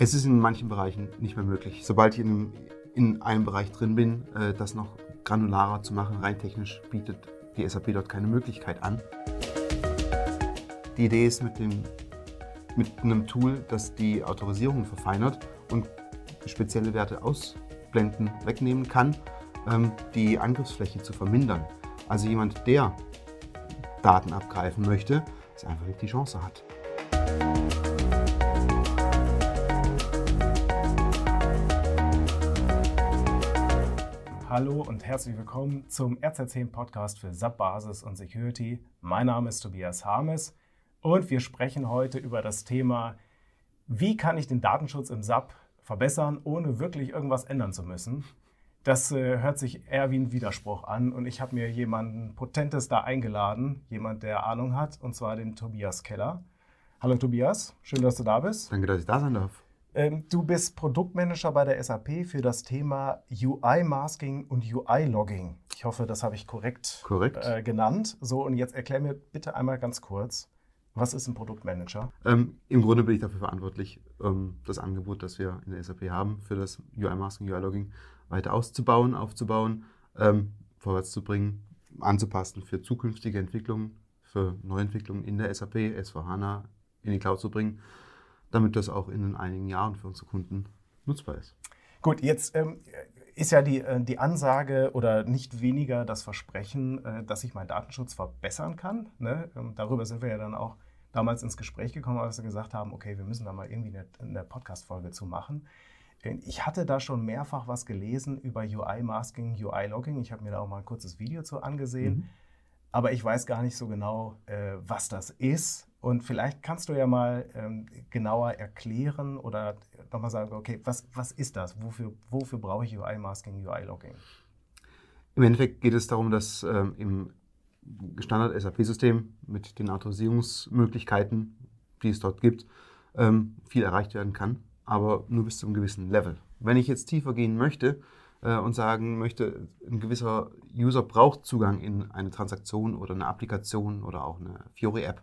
Es ist in manchen Bereichen nicht mehr möglich. Sobald ich in einem, in einem Bereich drin bin, äh, das noch granularer zu machen, rein technisch bietet die SAP dort keine Möglichkeit an. Die Idee ist mit, dem, mit einem Tool, das die Autorisierung verfeinert und spezielle Werte ausblenden, wegnehmen kann, ähm, die Angriffsfläche zu vermindern. Also jemand, der Daten abgreifen möchte, es einfach nicht die Chance hat. Hallo und herzlich willkommen zum RZ10 Podcast für SAP Basis und Security. Mein Name ist Tobias Harmes und wir sprechen heute über das Thema, wie kann ich den Datenschutz im SAP verbessern, ohne wirklich irgendwas ändern zu müssen. Das äh, hört sich eher wie ein Widerspruch an und ich habe mir jemanden Potentes da eingeladen, jemand, der Ahnung hat, und zwar den Tobias Keller. Hallo Tobias, schön, dass du da bist. Danke, dass ich da sein darf. Ähm, du bist Produktmanager bei der SAP für das Thema UI-Masking und UI-Logging. Ich hoffe, das habe ich korrekt, korrekt. Äh, genannt. So, und jetzt erklär mir bitte einmal ganz kurz, was ist ein Produktmanager? Ähm, Im Grunde bin ich dafür verantwortlich, ähm, das Angebot, das wir in der SAP haben, für das UI-Masking, UI-Logging weiter auszubauen, aufzubauen, ähm, vorwärts zu bringen, anzupassen für zukünftige Entwicklungen, für Neuentwicklungen in der SAP, S4HANA in die Cloud zu bringen damit das auch in einigen Jahren für unsere Kunden nutzbar ist. Gut, jetzt ähm, ist ja die, äh, die Ansage oder nicht weniger das Versprechen, äh, dass ich meinen Datenschutz verbessern kann. Ne? Ähm, darüber sind wir ja dann auch damals ins Gespräch gekommen, als wir gesagt haben, okay, wir müssen da mal irgendwie eine, eine Podcast-Folge zu machen. Äh, ich hatte da schon mehrfach was gelesen über UI-Masking, UI-Logging. Ich habe mir da auch mal ein kurzes Video zu angesehen. Mhm. Aber ich weiß gar nicht so genau, äh, was das ist und vielleicht kannst du ja mal ähm, genauer erklären oder nochmal sagen, okay, was, was ist das? Wofür, wofür brauche ich UI-Masking, UI-Logging? Im Endeffekt geht es darum, dass ähm, im Standard-SAP-System mit den Autorisierungsmöglichkeiten, die es dort gibt, ähm, viel erreicht werden kann, aber nur bis zu einem gewissen Level. Wenn ich jetzt tiefer gehen möchte äh, und sagen möchte, ein gewisser User braucht Zugang in eine Transaktion oder eine Applikation oder auch eine Fiori-App,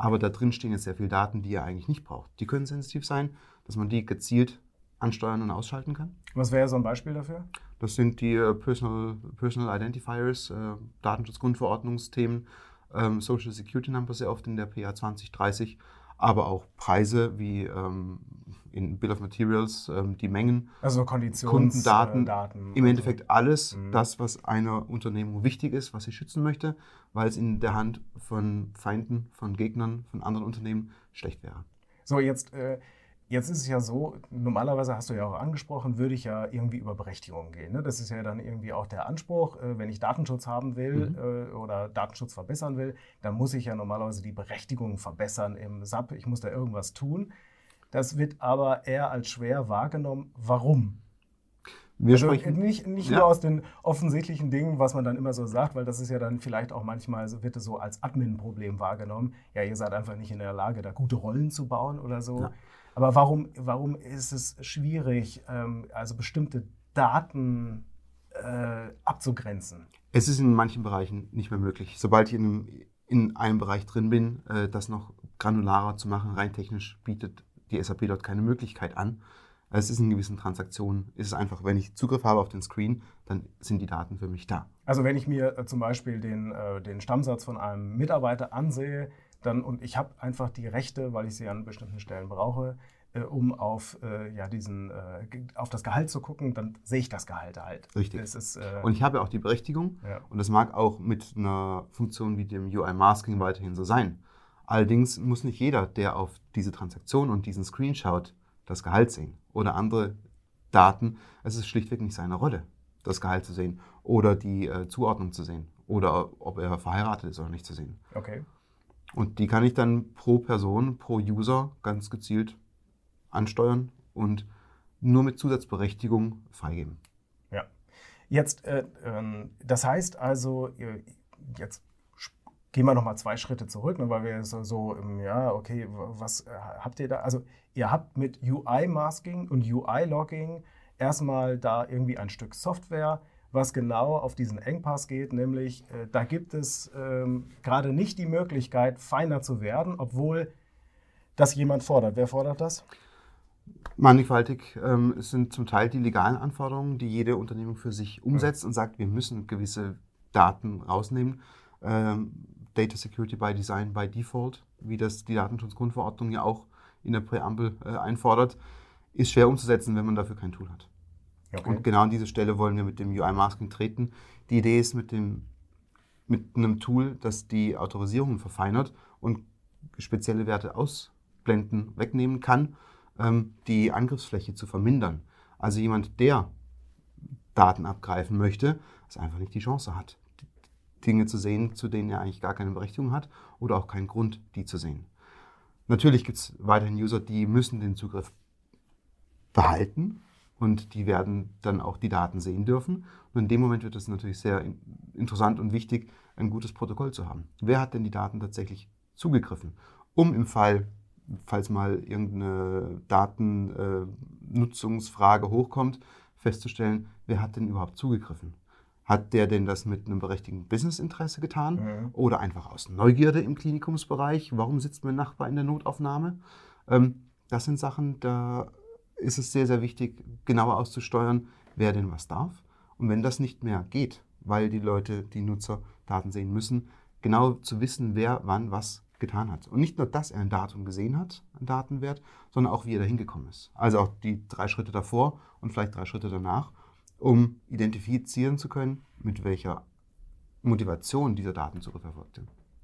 aber da drin stehen jetzt sehr viele Daten, die er eigentlich nicht braucht. Die können sensitiv sein, dass man die gezielt ansteuern und ausschalten kann. Was wäre so ein Beispiel dafür? Das sind die äh, Personal, Personal Identifiers, äh, Datenschutzgrundverordnungsthemen, ähm, Social Security Number sehr oft in der PA 2030, aber auch Preise wie ähm, in Bill of Materials, ähm, die Mengen, also Konditions Kundendaten, äh, Daten, im Endeffekt so. alles, mhm. das, was einer Unternehmung wichtig ist, was sie schützen möchte, weil es in der Hand von Feinden, von Gegnern, von anderen Unternehmen schlecht wäre. So, jetzt, äh, jetzt ist es ja so, normalerweise hast du ja auch angesprochen, würde ich ja irgendwie über Berechtigung gehen. Ne? Das ist ja dann irgendwie auch der Anspruch, äh, wenn ich Datenschutz haben will mhm. äh, oder Datenschutz verbessern will, dann muss ich ja normalerweise die Berechtigung verbessern im SAP. Ich muss da irgendwas tun. Das wird aber eher als schwer wahrgenommen. Warum? Wir also sprechen, nicht, nicht ja. nur aus den offensichtlichen Dingen, was man dann immer so sagt, weil das ist ja dann vielleicht auch manchmal, wird es so als Admin-Problem wahrgenommen. Ja, ihr seid einfach nicht in der Lage, da gute Rollen zu bauen oder so. Ja. Aber warum, warum ist es schwierig, ähm, also bestimmte Daten äh, abzugrenzen? Es ist in manchen Bereichen nicht mehr möglich. Sobald ich in einem, in einem Bereich drin bin, äh, das noch granularer zu machen, rein technisch bietet die SAP dort keine Möglichkeit an. Es ist in gewissen Transaktionen, ist es einfach, wenn ich Zugriff habe auf den Screen, dann sind die Daten für mich da. Also wenn ich mir äh, zum Beispiel den, äh, den Stammsatz von einem Mitarbeiter ansehe, dann und ich habe einfach die Rechte, weil ich sie an bestimmten Stellen brauche, äh, um auf, ja, diesen, auf das Gehalt zu gucken, dann sehe ich das Gehalt halt. Richtig. Ist, und ich habe ja auch die Berechtigung ja. und das mag auch mit einer Funktion wie dem UI-Masking weiterhin so sein. Allerdings muss nicht jeder, der auf diese Transaktion und diesen Screenshot das Gehalt sehen oder andere Daten. Es ist schlichtweg nicht seine Rolle, das Gehalt zu sehen oder die äh, Zuordnung zu sehen oder ob er verheiratet ist oder nicht zu sehen. Okay. Und die kann ich dann pro Person, pro User ganz gezielt ansteuern und nur mit Zusatzberechtigung freigeben. Ja. Jetzt, äh, äh, das heißt also, jetzt gehen wir nochmal zwei Schritte zurück, ne, weil wir so, so ja, okay, was äh, habt ihr da? Also ihr habt mit UI-Masking und UI-Logging erstmal da irgendwie ein Stück Software, was genau auf diesen Engpass geht, nämlich äh, da gibt es ähm, gerade nicht die Möglichkeit, feiner zu werden, obwohl das jemand fordert. Wer fordert das? Mannigfaltig. Ähm, es sind zum Teil die legalen Anforderungen, die jede Unternehmung für sich umsetzt und sagt, wir müssen gewisse Daten rausnehmen. Ähm, Data Security by Design by Default, wie das die Datenschutzgrundverordnung ja auch in der Präambel äh, einfordert, ist schwer umzusetzen, wenn man dafür kein Tool hat. Okay. Und genau an diese Stelle wollen wir mit dem UI-Masking treten. Die Idee ist mit, dem, mit einem Tool, das die Autorisierungen verfeinert und spezielle Werte ausblenden, wegnehmen kann, ähm, die Angriffsfläche zu vermindern. Also jemand, der Daten abgreifen möchte, das einfach nicht die Chance hat, Dinge zu sehen, zu denen er eigentlich gar keine Berechtigung hat oder auch keinen Grund, die zu sehen. Natürlich gibt es weiterhin User, die müssen den Zugriff behalten und die werden dann auch die Daten sehen dürfen. Und in dem Moment wird es natürlich sehr interessant und wichtig, ein gutes Protokoll zu haben. Wer hat denn die Daten tatsächlich zugegriffen? Um im Fall, falls mal irgendeine Datennutzungsfrage hochkommt, festzustellen, wer hat denn überhaupt zugegriffen? Hat der denn das mit einem berechtigten Businessinteresse getan mhm. oder einfach aus Neugierde im Klinikumsbereich? Warum sitzt mein Nachbar in der Notaufnahme? Ähm, das sind Sachen, da ist es sehr, sehr wichtig, genauer auszusteuern, wer denn was darf. Und wenn das nicht mehr geht, weil die Leute, die Nutzer Daten sehen müssen, genau zu wissen, wer wann was getan hat. Und nicht nur, dass er ein Datum gesehen hat, ein Datenwert, sondern auch, wie er da hingekommen ist. Also auch die drei Schritte davor und vielleicht drei Schritte danach um identifizieren zu können, mit welcher Motivation dieser Datenzugriff erfolgte.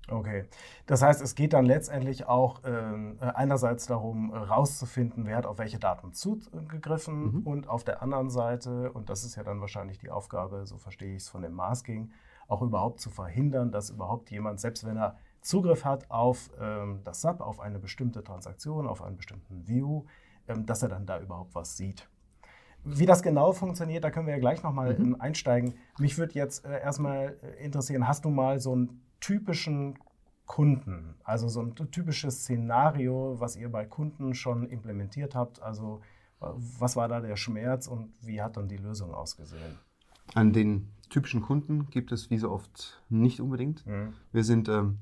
Okay, das heißt, es geht dann letztendlich auch ähm, äh, einerseits darum, herauszufinden, wer hat auf welche Daten zugegriffen mhm. und auf der anderen Seite, und das ist ja dann wahrscheinlich die Aufgabe, so verstehe ich es von dem Masking, auch überhaupt zu verhindern, dass überhaupt jemand, selbst wenn er Zugriff hat auf ähm, das SAP, auf eine bestimmte Transaktion, auf einen bestimmten View, ähm, dass er dann da überhaupt was sieht. Wie das genau funktioniert, da können wir ja gleich nochmal mhm. einsteigen. Mich würde jetzt äh, erstmal äh, interessieren, hast du mal so einen typischen Kunden, also so ein typisches Szenario, was ihr bei Kunden schon implementiert habt? Also was war da der Schmerz und wie hat dann die Lösung ausgesehen? An den typischen Kunden gibt es wie so oft nicht unbedingt. Mhm. Wir sind, ähm,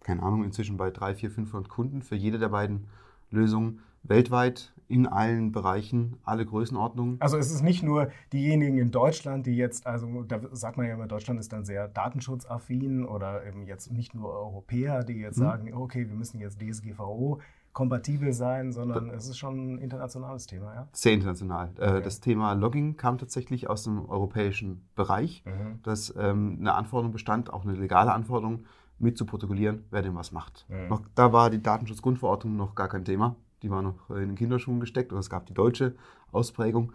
keine Ahnung, inzwischen bei 300, 400, 500 Kunden für jede der beiden Lösungen weltweit in allen Bereichen, alle Größenordnungen. Also es ist nicht nur diejenigen in Deutschland, die jetzt, also da sagt man ja immer, Deutschland ist dann sehr datenschutzaffin oder eben jetzt nicht nur Europäer, die jetzt mhm. sagen, okay, wir müssen jetzt DSGVO kompatibel sein, sondern es ist schon ein internationales Thema, ja? Sehr international. Äh, okay. Das Thema Logging kam tatsächlich aus dem europäischen Bereich, mhm. dass ähm, eine Anforderung bestand, auch eine legale Anforderung, mit zu protokollieren, wer denn was macht. Mhm. Noch, da war die Datenschutzgrundverordnung noch gar kein Thema. Die war noch in den Kinderschuhen gesteckt und es gab die deutsche Ausprägung.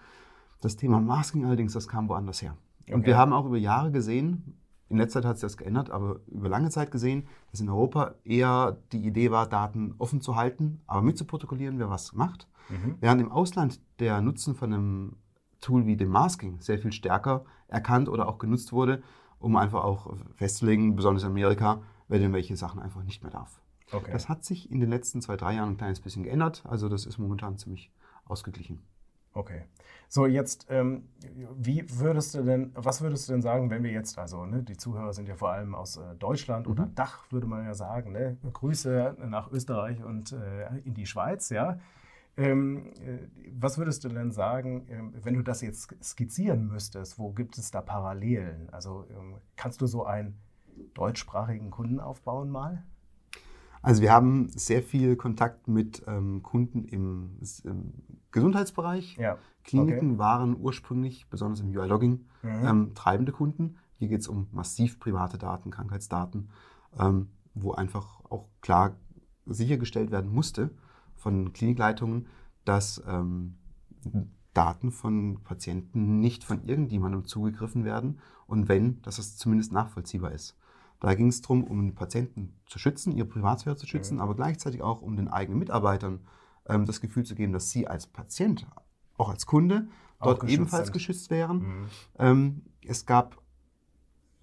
Das Thema Masking allerdings, das kam woanders her. Okay. Und wir haben auch über Jahre gesehen, in letzter Zeit hat sich das geändert, aber über lange Zeit gesehen, dass in Europa eher die Idee war, Daten offen zu halten, aber mit zu protokollieren, wer was macht. Mhm. Während im Ausland der Nutzen von einem Tool wie dem Masking sehr viel stärker erkannt oder auch genutzt wurde, um einfach auch festzulegen, besonders in Amerika, wer denn welche Sachen einfach nicht mehr darf. Okay. Das hat sich in den letzten zwei, drei Jahren ein kleines bisschen geändert. Also das ist momentan ziemlich ausgeglichen. Okay. So, jetzt, ähm, wie würdest du denn, was würdest du denn sagen, wenn wir jetzt, also ne, die Zuhörer sind ja vor allem aus äh, Deutschland mhm. oder Dach, würde man ja sagen, ne? Grüße nach Österreich und äh, in die Schweiz, ja. Ähm, äh, was würdest du denn sagen, ähm, wenn du das jetzt skizzieren müsstest, wo gibt es da Parallelen? Also ähm, kannst du so einen deutschsprachigen Kunden aufbauen mal? Also wir haben sehr viel Kontakt mit ähm, Kunden im, im Gesundheitsbereich. Ja. Kliniken okay. waren ursprünglich, besonders im UI-Logging, mhm. ähm, treibende Kunden. Hier geht es um massiv private Daten, Krankheitsdaten, ähm, wo einfach auch klar sichergestellt werden musste von Klinikleitungen, dass ähm, Daten von Patienten nicht von irgendjemandem zugegriffen werden und wenn, dass es zumindest nachvollziehbar ist. Da ging es darum, um den Patienten zu schützen, ihre Privatsphäre zu schützen, mhm. aber gleichzeitig auch um den eigenen Mitarbeitern ähm, das Gefühl zu geben, dass sie als Patient, auch als Kunde, dort ebenfalls sind. geschützt wären. Mhm. Ähm, es gab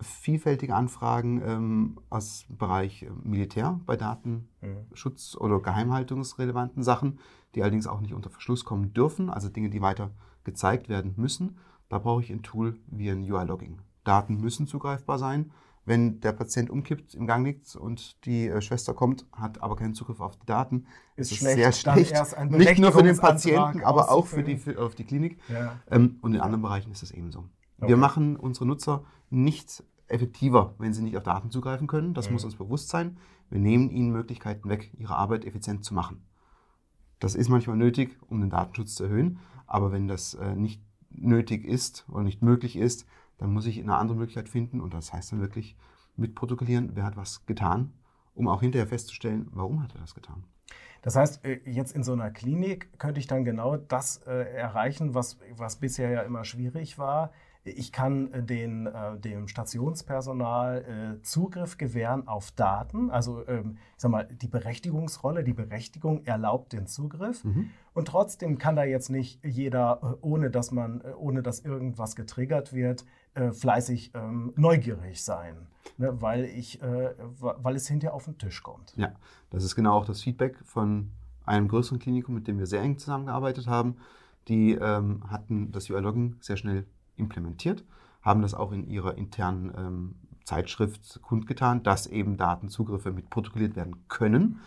vielfältige Anfragen ähm, aus dem Bereich äh, Militär bei Datenschutz mhm. oder geheimhaltungsrelevanten Sachen, die allerdings auch nicht unter Verschluss kommen dürfen, also Dinge, die weiter gezeigt werden müssen. Da brauche ich ein Tool wie ein UI-Logging. Daten müssen zugreifbar sein, wenn der Patient umkippt, im Gang liegt und die äh, Schwester kommt, hat aber keinen Zugriff auf die Daten, Ist ist es schlecht, sehr schlecht. Nicht nur für den Patienten, aber auch für die, für, auf die Klinik. Ja. Ähm, und in anderen Bereichen ist es ebenso. Okay. Wir machen unsere Nutzer nicht effektiver, wenn sie nicht auf Daten zugreifen können. Das Mhm. muss uns bewusst sein. Wir nehmen ihnen Möglichkeiten weg, ihre Arbeit effizient zu machen. Das ist manchmal nötig, um den Datenschutz zu erhöhen. Aber wenn das äh, nicht nötig ist oder nicht möglich ist, dann muss ich eine andere Möglichkeit finden. Und das heißt dann wirklich mitprotokollieren, wer hat was getan, um auch hinterher festzustellen, warum hat er das getan. Das heißt, äh, jetzt in so einer Klinik könnte ich dann genau das äh, erreichen, was, was bisher ja immer schwierig war. Ich kann äh, den, dem Stationspersonal Zugriff gewähren auf Daten. Also ähm, ich sag mal, die Berechtigungsrolle, die Berechtigung erlaubt den Zugriff. Und trotzdem kann da jetzt nicht jeder, ohne dass man, ohne dass irgendwas getriggert wird, äh, fleißig ähm, neugierig sein. Ne? Weil ich, äh, weil es hinterher auf den Tisch kommt. Ja, das ist genau auch das Feedback von einem größeren Klinikum, mit dem wir sehr eng zusammengearbeitet haben. Die ähm, hatten das UI-Logging sehr schnell implementiert, haben das auch in ihrer internen ähm, Zeitschrift kundgetan, dass eben Datenzugriffe mit protokolliert werden können.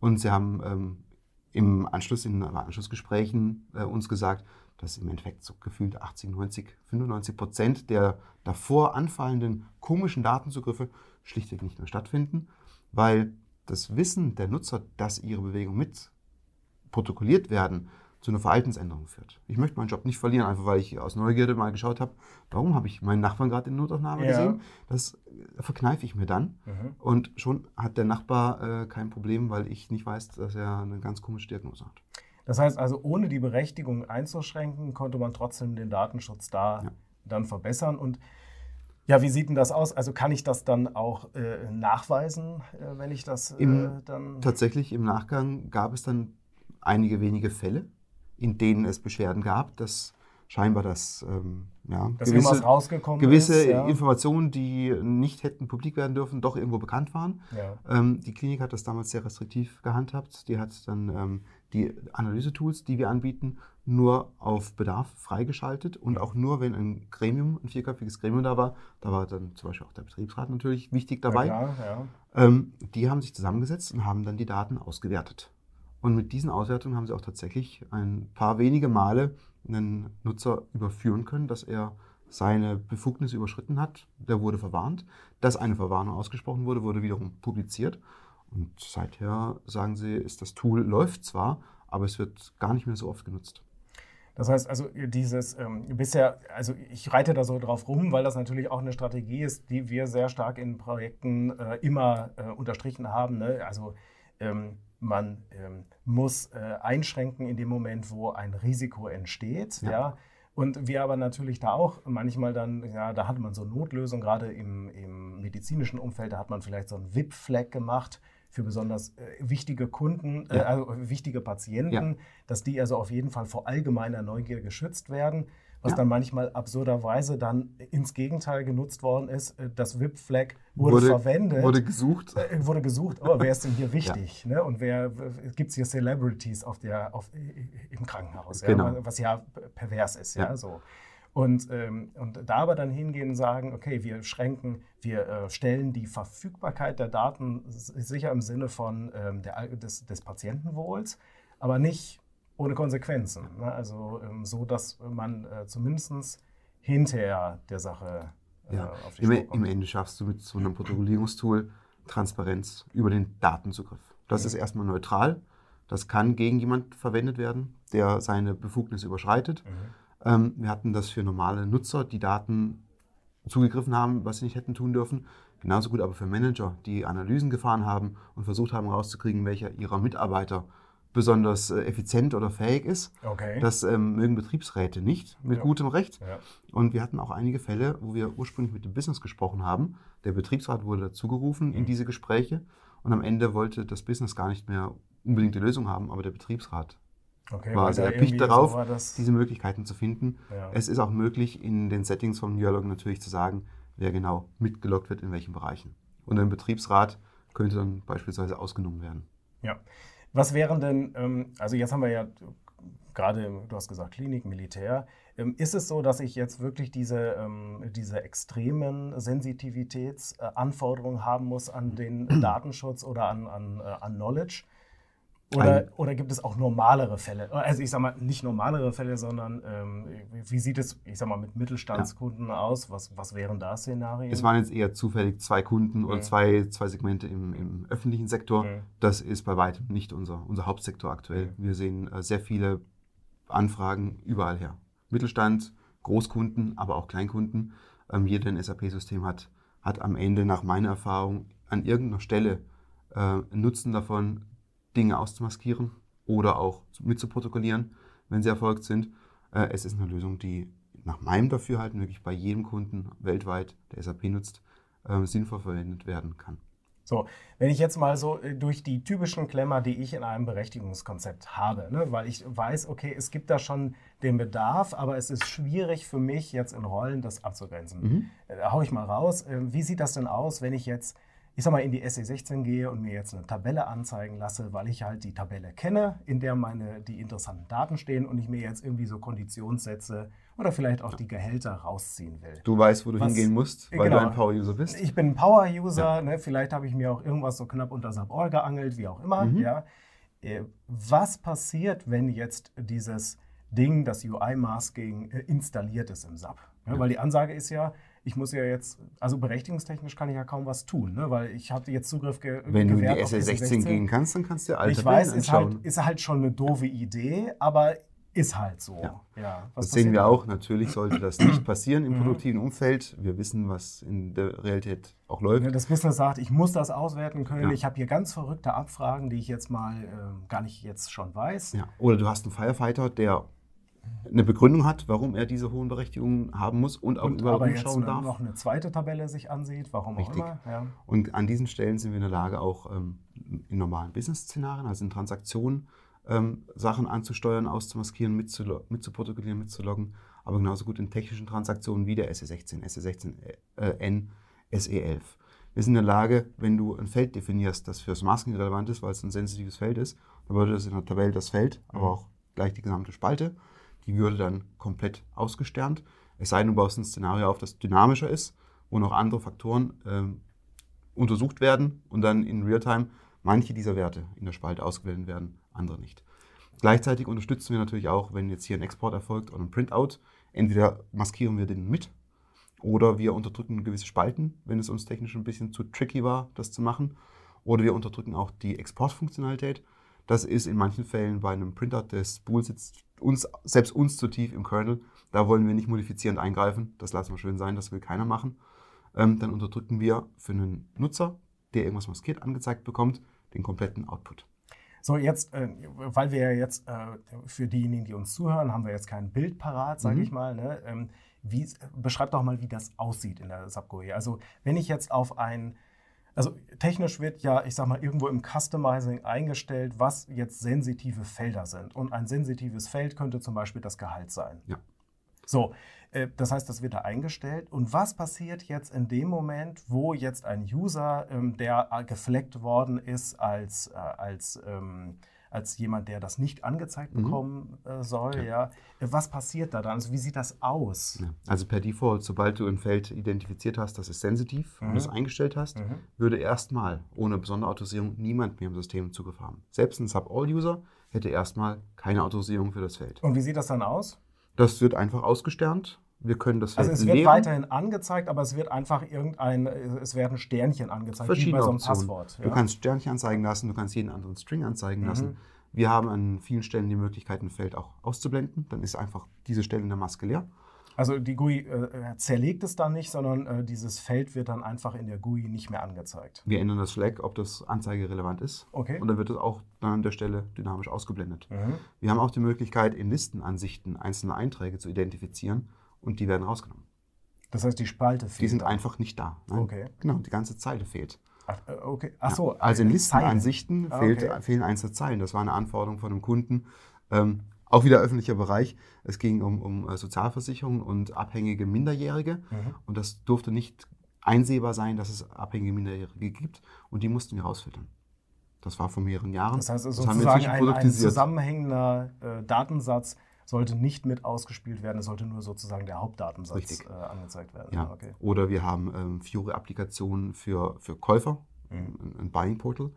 Und sie haben ähm, im Anschluss, in Anschlussgesprächen äh, uns gesagt, dass im Endeffekt so gefühlt 80, 90, 95 Prozent der davor anfallenden komischen Datenzugriffe schlichtweg nicht mehr stattfinden, weil das Wissen der Nutzer, dass ihre Bewegungen mit protokolliert werden, zu einer Verhaltensänderung führt. Ich möchte meinen Job nicht verlieren, einfach weil ich aus Neugierde mal geschaut habe, warum habe ich meinen Nachbarn gerade in Notaufnahme Ja. gesehen. Das verkneife ich mir dann. Mhm. Und schon hat der Nachbar äh, kein Problem, weil ich nicht weiß, dass er eine ganz komische Diagnose hat. Das heißt also, ohne die Berechtigung einzuschränken, konnte man trotzdem den Datenschutz da Ja. dann verbessern. Und ja, wie sieht denn das aus? Also kann ich das dann auch äh, nachweisen, äh, wenn ich das äh, Im- dann. Tatsächlich im Nachgang gab es dann einige wenige Fälle, in denen es Beschwerden gab, dass scheinbar das ähm, ja, Dass irgendwas rausgekommen gewisse ist. Ja. Informationen, die nicht hätten publik werden dürfen, doch irgendwo bekannt waren. Ja. Ähm, die Klinik hat das damals sehr restriktiv gehandhabt. Die hat dann ähm, die Analysetools, die wir anbieten, nur auf Bedarf freigeschaltet und auch nur, wenn ein Gremium, ein vierköpfiges Gremium da war, da war dann zum Beispiel auch der Betriebsrat natürlich wichtig dabei. Ja, ja. Ähm, die haben sich zusammengesetzt und haben dann die Daten ausgewertet. Und mit diesen Auswertungen haben sie auch tatsächlich ein paar wenige Male einen Nutzer überführen können, dass er seine Befugnisse überschritten hat. Der wurde verwarnt. Dass eine Verwarnung ausgesprochen wurde, wurde wiederum publiziert. Und seither sagen sie, ist das Tool läuft zwar, aber es wird gar nicht mehr so oft genutzt. Das heißt also, dieses ähm, bisher, also ich reite da so drauf rum, weil das natürlich auch eine Strategie ist, die wir sehr stark in Projekten äh, immer äh, unterstrichen haben. Ne? Also ähm, man ähm, muss äh, einschränken in dem Moment, wo ein Risiko entsteht. Ja. Ja. Und wir aber natürlich da auch manchmal dann, ja, da hat man so Notlösungen, gerade im, im medizinischen Umfeld, da hat man vielleicht so einen VIP-Flag gemacht für besonders äh, wichtige Kunden, äh, Ja. also wichtige Patienten, Ja. dass die also auf jeden Fall vor allgemeiner Neugier geschützt werden. Was Ja. dann manchmal absurderweise dann ins Gegenteil genutzt worden ist. Äh, Das VIP-Flag wurde, Wurde- verwendet. Wurde gesucht. Äh, wurde gesucht, oh, wer ist denn hier wichtig? Ne? Und wer gibt es hier Celebrities auf der, auf, im Krankenhaus, Genau. was ja pervers ist. Ja? Ja. So. Und, ähm, und da aber dann hingehen und sagen, okay, wir schränken, wir äh, stellen die Verfügbarkeit der Daten sicher im Sinne von ähm, der, des, des Patientenwohls, aber nicht ohne Konsequenzen. Ne? Also ähm, so, dass man äh, zumindest hinterher der Sache äh, Ja. auf die Im, Spur Im kommt. Ende schaffst du mit so einem Protokollierungstool Transparenz über den Datenzugriff. Das Mhm. ist erstmal neutral. Das kann gegen jemand verwendet werden, der seine Befugnisse überschreitet. Mhm. Ähm, wir hatten das für normale Nutzer, die Daten zugegriffen haben, was sie nicht hätten tun dürfen. Genauso gut aber für Manager, die Analysen gefahren haben und versucht haben herauszukriegen, welcher ihrer Mitarbeiter besonders äh, effizient oder fähig ist. Okay. Das ähm, mögen Betriebsräte nicht, mit Ja. gutem Recht. ja. Und wir hatten auch einige Fälle, wo wir ursprünglich mit dem Business gesprochen haben. Der Betriebsrat wurde dazugerufen in Mhm. diese Gespräche und am Ende wollte das Business gar nicht mehr unbedingt die Lösung haben, aber der Betriebsrat Okay, war da erpicht darauf, so das- diese Möglichkeiten zu finden. Ja. Es ist auch möglich, in den Settings vom Dialog natürlich zu sagen, wer genau mitgelockt wird in welchen Bereichen. Und ein Betriebsrat könnte dann beispielsweise ausgenommen werden. Ja. Was wären denn, ähm, also jetzt haben wir ja gerade, du hast gesagt, Klinik, Militär. Ähm, ist es so, dass ich jetzt wirklich diese, ähm, diese extremen Sensitivitätsanforderungen haben muss an den Datenschutz oder an, an, äh, an Knowledge? Oder, oder, gibt es auch normalere Fälle? Also ich sage mal, nicht normalere Fälle, sondern ähm, wie sieht es, ich sag mal, mit Mittelstandskunden ja. aus? Was, was wären da Szenarien? Es waren jetzt eher zufällig zwei Kunden mhm. oder zwei, zwei Segmente im, im öffentlichen Sektor. Mhm. Das ist bei weitem nicht unser, unser Hauptsektor aktuell. Mhm. Wir sehen äh, sehr viele Anfragen überall her. Mittelstand, Großkunden, aber auch Kleinkunden. Ähm, jeder, der ein SAP-System hat, hat am Ende nach meiner Erfahrung an irgendeiner Stelle äh, Nutzen davon, Dinge auszumaskieren oder auch mitzuprotokollieren, wenn sie erfolgt sind. Äh, es ist eine Lösung, die nach meinem Dafürhalten wirklich bei jedem Kunden weltweit, der SAP nutzt, äh, sinnvoll verwendet werden kann. So, wenn ich jetzt mal so äh, durch die typischen Klemmer, die ich in einem Berechtigungskonzept habe, ne, weil ich weiß, okay, es gibt da schon den Bedarf, aber es ist schwierig für mich jetzt in Rollen das abzugrenzen. Mhm. Da hau ich mal raus. Wie sieht das denn aus, wenn ich jetzt ich sag mal, in die SE16 gehe und mir jetzt eine Tabelle anzeigen lasse, weil ich halt die Tabelle kenne, in der meine die interessanten Daten stehen und ich mir jetzt irgendwie so Konditionssätze oder vielleicht auch die Gehälter rausziehen will. Du weißt, wo du Was, hingehen musst, weil genau, du ein Power-User bist. Ich bin ein Power-User, ja. ne, vielleicht habe ich mir auch irgendwas so knapp unter Sabor geangelt, wie auch immer. Mhm. Ja. Äh, was passiert, wenn jetzt dieses Ding, das UI-Masking, äh, installiert ist im SAP? Ja, weil die Ansage ist ja, ich muss ja jetzt, also berechtigungstechnisch kann ich ja kaum was tun, ne? weil ich habe jetzt Zugriff ge Wenn du in die SL16 gehen kannst, dann kannst du alte Ich weiß, ist halt, ist halt schon eine doofe Idee, aber ist halt so. Ja. ja das sehen wir auch. Natürlich sollte das nicht passieren im mhm. produktiven Umfeld. Wir wissen, was in der Realität auch läuft. Das Business sagt, ich muss das auswerten können. Ja. Ich habe hier ganz verrückte Abfragen, die ich jetzt mal äh, gar nicht jetzt schon weiß. Ja. Oder du hast einen Firefighter, der eine Begründung hat, warum er diese hohen Berechtigungen haben muss und auch und überhaupt aber jetzt darf. noch eine zweite Tabelle sich ansieht, warum Richtig. auch immer. Ja. Und an diesen Stellen sind wir in der Lage, auch ähm, in normalen Business-Szenarien, also in Transaktionen, ähm, Sachen anzusteuern, auszumaskieren, mitzuprotokollieren, mitzuloggen, aber genauso gut in technischen Transaktionen wie der SE16, SE16N, SE11. Wir sind in der Lage, wenn du ein Feld definierst, das fürs Masking relevant ist, weil es ein sensitives Feld ist, dann würde das in der Tabelle das Feld, mhm. aber auch gleich die gesamte Spalte die würde dann komplett ausgesternt. Es sei denn, du baust ein Szenario auf, das dynamischer ist, wo noch andere Faktoren ähm, untersucht werden und dann in Realtime manche dieser Werte in der Spalte ausgeblendet werden, andere nicht. Gleichzeitig unterstützen wir natürlich auch, wenn jetzt hier ein Export erfolgt oder ein Printout, entweder maskieren wir den mit oder wir unterdrücken gewisse Spalten, wenn es uns technisch ein bisschen zu tricky war, das zu machen. Oder wir unterdrücken auch die Exportfunktionalität. Das ist in manchen Fällen bei einem Printout des Spool sitzt uns, selbst uns zu tief im Kernel. Da wollen wir nicht modifizierend eingreifen. Das lassen wir schön sein, das will keiner machen. Ähm, dann unterdrücken wir für einen Nutzer, der irgendwas maskiert angezeigt bekommt, den kompletten Output. So, jetzt, äh, weil wir ja jetzt äh, für diejenigen, die uns zuhören, haben wir jetzt kein Bild parat, sage mhm. ich mal. Ne? Ähm, wie, beschreib doch mal, wie das aussieht in der SAP GUI. Also, wenn ich jetzt auf ein also technisch wird ja, ich sag mal, irgendwo im Customizing eingestellt, was jetzt sensitive Felder sind. Und ein sensitives Feld könnte zum Beispiel das Gehalt sein. Ja. So, äh, das heißt, das wird da eingestellt. Und was passiert jetzt in dem Moment, wo jetzt ein User, ähm, der gefleckt worden ist als, äh, als ähm, als jemand, der das nicht angezeigt mhm. bekommen mhm. soll. Ja. ja. Was passiert da dann? Also wie sieht das aus? Ja. Also per Default, sobald du ein Feld identifiziert hast, das ist sensitiv mhm. und es eingestellt hast, mhm. würde erstmal ohne besondere Autorisierung niemand mehr im System Zugriff haben. Selbst ein Sub-All-User hätte erstmal keine Autorisierung für das Feld. Und wie sieht das dann aus? Das wird einfach ausgesternt wir können das Also es wird leeren. weiterhin angezeigt, aber es wird einfach irgendein, es werden Sternchen angezeigt, Verschiedene wie bei so einem Optionen. Passwort. Ja? Du kannst Sternchen anzeigen lassen, du kannst jeden anderen String anzeigen mhm. lassen. Wir haben an vielen Stellen die Möglichkeit, ein Feld auch auszublenden. Dann ist einfach diese Stelle in der Maske leer. Also die GUI äh, zerlegt es dann nicht, sondern äh, dieses Feld wird dann einfach in der GUI nicht mehr angezeigt. Wir ändern das Flag, ob das anzeigerelevant ist. Okay. Und dann wird es auch dann an der Stelle dynamisch ausgeblendet. Mhm. Wir haben auch die Möglichkeit, in Listenansichten einzelne Einträge zu identifizieren und die werden rausgenommen. Das heißt, die Spalte fehlt. Die sind einfach nicht da. Nein? Okay. Genau, die ganze Zeile fehlt. Ach, äh, okay. Ach so, ja, also in Listenansichten ah, fehlt, okay. fehlen einzelne Zeilen. Das war eine Anforderung von einem Kunden. Ähm, auch wieder öffentlicher Bereich. Es ging um, um äh, Sozialversicherung und abhängige Minderjährige. Mhm. Und das durfte nicht einsehbar sein, dass es abhängige Minderjährige gibt. Und die mussten wir rausfiltern. Das war vor mehreren Jahren. Das heißt, haben wir sozusagen inzwischen ein, ein produktisiert. zusammenhängender äh, Datensatz sollte nicht mit ausgespielt werden, es sollte nur sozusagen der Hauptdatensatz äh, angezeigt werden. Ja. Okay. Oder wir haben ähm, Fiori-Applikationen für, für Käufer, Mhm. ein, Buying Portal.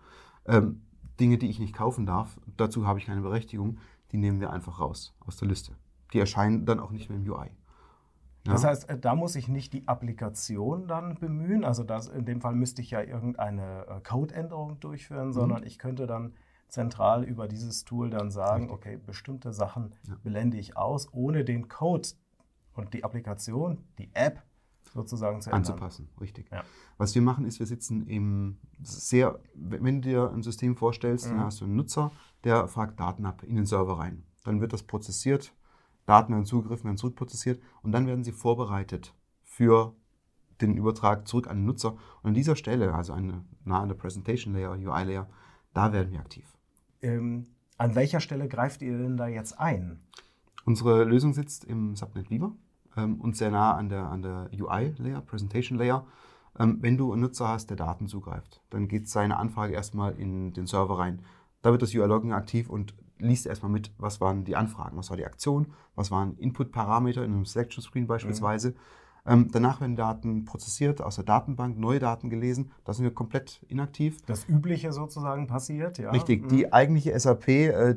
Ähm, Dinge, die ich nicht kaufen darf, dazu habe ich keine Berechtigung, die nehmen wir einfach raus aus der Liste. Die erscheinen dann auch nicht mehr im UI. Ja? Das heißt, äh, da muss ich nicht die Applikation dann bemühen. Also das, in dem Fall müsste ich ja irgendeine äh, Codeänderung durchführen, sondern ich könnte dann zentral über dieses Tool dann sagen, okay, bestimmte Sachen Ja. blende ich aus, ohne den Code und die Applikation, die App sozusagen zu ändern. anzupassen, richtig. Ja. Was wir machen, ist, wir sitzen im sehr, wenn du dir ein System vorstellst, Mhm. dann hast du einen Nutzer, der fragt Daten ab in den Server rein. Dann wird das prozessiert, Daten werden zugegriffen, werden zurückprozessiert und dann werden sie vorbereitet für den Übertrag zurück an den Nutzer. Und an dieser Stelle, also eine, nah an der Presentation Layer, UI Layer, da werden wir aktiv. Ähm, an welcher Stelle greift ihr denn da jetzt ein? Unsere Lösung sitzt im Subnet Viva ähm, und sehr nah an der, an der UI-Layer, Presentation Layer. Ähm, wenn du einen Nutzer hast, der Daten zugreift, dann geht seine Anfrage erstmal in den Server rein. Da wird das UI-Logging aktiv und liest erstmal mit, was waren die Anfragen, was war die Aktion, was waren Input-Parameter in einem Selection Screen beispielsweise. Ähm, danach werden Daten prozessiert, aus der Datenbank neue Daten gelesen. Da sind wir komplett inaktiv. Das Übliche sozusagen passiert, ja? Richtig, Mhm. die eigentliche SAP, äh,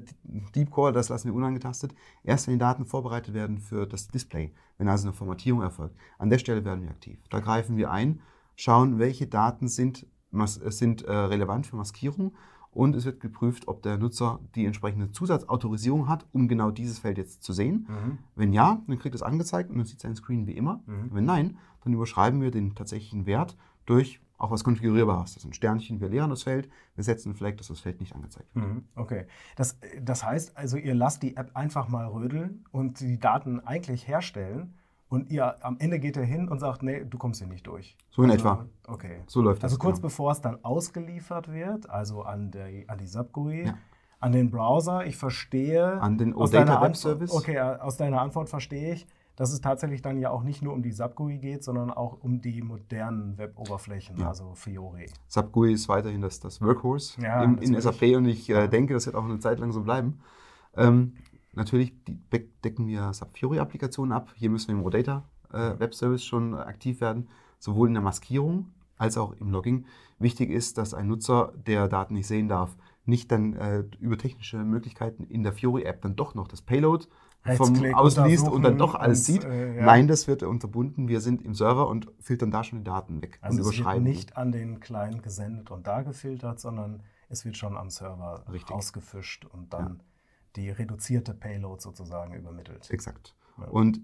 Deep Core, das lassen wir unangetastet. Erst wenn die Daten vorbereitet werden für das Display, wenn also eine Formatierung erfolgt. An der Stelle werden wir aktiv. Da greifen wir ein, schauen, welche Daten sind, sind äh, relevant für Maskierung und es wird geprüft, ob der Nutzer die entsprechende Zusatzautorisierung hat, um genau dieses Feld jetzt zu sehen. Mhm. Wenn ja, dann kriegt es angezeigt und dann sieht sein Screen wie immer. Mhm. Wenn nein, dann überschreiben wir den tatsächlichen Wert durch auch was Konfigurierbares. Das ist ein Sternchen, wir leeren das Feld, wir setzen einen Flag, dass das Feld nicht angezeigt wird. Mhm, Okay. Das, das heißt also, ihr lasst die App einfach mal rödeln und die Daten eigentlich herstellen und ihr am Ende geht ihr hin und sagt, nee, du kommst hier nicht durch. So in Also, etwa. Okay. So läuft das. Also kurz genau. bevor es dann ausgeliefert wird, also an, der, an die SAP-GUI, Ja. an den Browser, ich verstehe. An den OData Web Antwort- Service. Okay, äh, aus deiner Antwort verstehe ich, dass es tatsächlich dann ja auch nicht nur um die SAP-GUI geht, sondern auch um die modernen Web-Oberflächen, Ja. also Fiori. SAP GUI ist weiterhin das, das Workhorse Ja, in, in. SAP und ich äh, denke, das wird auch eine Zeit lang so bleiben. Ähm, natürlich decken wir SAP Fiori-Applikationen ab. Hier müssen wir im OData äh, Web Service schon aktiv werden, sowohl in der Maskierung als auch im Logging. Wichtig ist, dass ein Nutzer, der Daten nicht sehen darf, nicht dann äh, über technische Möglichkeiten in der Fiori-App dann doch noch das Payload vom ausliest und dann doch alles sieht. äh, ja. Nein, das wird unterbunden. Wir sind im Server und filtern da schon die Daten weg Also und es wird überschreiben. nicht an den Client gesendet und da gefiltert, sondern es wird schon am Server Richtig. rausgefischt und dann die reduzierte Payload sozusagen übermittelt. Exakt. Ja. Und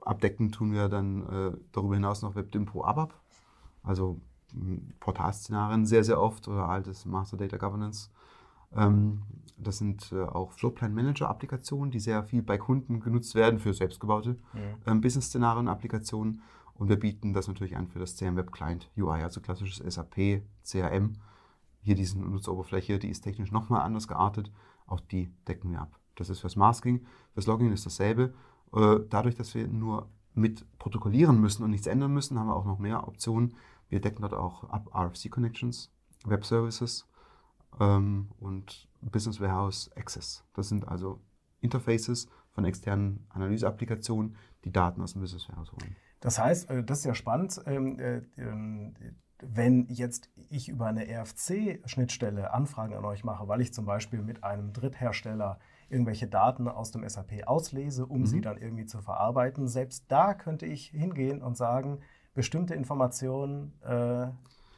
abdecken tun wir dann äh, darüber hinaus noch WebDim Pro ABAP, also mh, Portalszenarien sehr, sehr oft oder altes Master Data Governance. Ähm, das sind äh, auch Flowplan Manager Applikationen, die sehr viel bei Kunden genutzt werden für selbstgebaute Mhm. ähm, Business-Szenarien Applikationen. Und wir bieten das natürlich an für das CRM Web Client UI, also klassisches SAP, CRM. Hier diese Nutzeroberfläche, die ist technisch nochmal anders geartet. Auch die decken wir ab. Das ist fürs Masking. Fürs Logging ist dasselbe. Äh, Dadurch, dass wir nur mit protokollieren müssen und nichts ändern müssen, haben wir auch noch mehr Optionen. Wir decken dort auch ab RFC Connections, Web Services ähm, und Business Warehouse Access. Das sind also Interfaces von externen Analyseapplikationen, die Daten aus dem Business Warehouse holen. Das heißt, äh, das ist ja spannend, ähm, äh, ähm, wenn jetzt ich über eine RFC-Schnittstelle Anfragen an euch mache, weil ich zum Beispiel mit einem Dritthersteller irgendwelche Daten aus dem SAP auslese, um Mhm. sie dann irgendwie zu verarbeiten, selbst da könnte ich hingehen und sagen, bestimmte Informationen äh,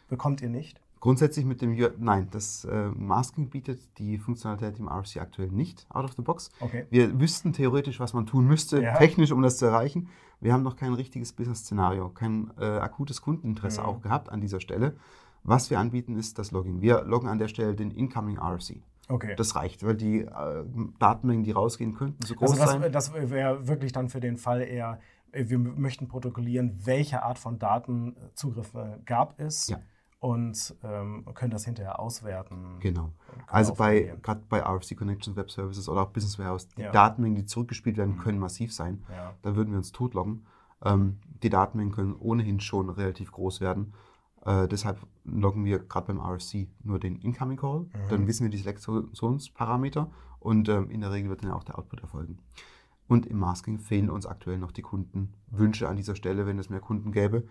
bekommt ihr nicht. Grundsätzlich mit dem, nein, das äh, Masking bietet die Funktionalität im RFC aktuell nicht out of the box. Okay. Wir wüssten theoretisch, was man tun müsste, Ja. technisch, um das zu erreichen. Wir haben noch kein richtiges Business-Szenario, kein äh, akutes Kundeninteresse Mhm. auch gehabt an dieser Stelle. Was wir anbieten, ist das Logging. Wir loggen an der Stelle den Incoming RFC. Okay. Das reicht, weil die äh, Datenmengen, die rausgehen könnten, so groß Also das, sein. das wäre wirklich dann für den Fall eher, äh, wir möchten protokollieren, welche Art von Datenzugriffe gab es Ja. Und ähm, können das hinterher auswerten. Genau. Also bei, gerade bei RFC Connections Web Services oder auch Business Warehouse, die Ja. Datenmengen, die zurückgespielt werden, Mhm. können massiv sein. Ja. Da würden wir uns totloggen. Ähm, die Datenmengen können ohnehin schon relativ groß werden. Äh, deshalb loggen wir gerade beim RSC nur den Incoming Call. Mhm. Dann wissen wir die Selektionsparameter und ähm, in der Regel wird dann auch der Output erfolgen. Und im Masking fehlen uns aktuell noch die Kundenwünsche an dieser Stelle. Wenn es mehr Kunden gäbe,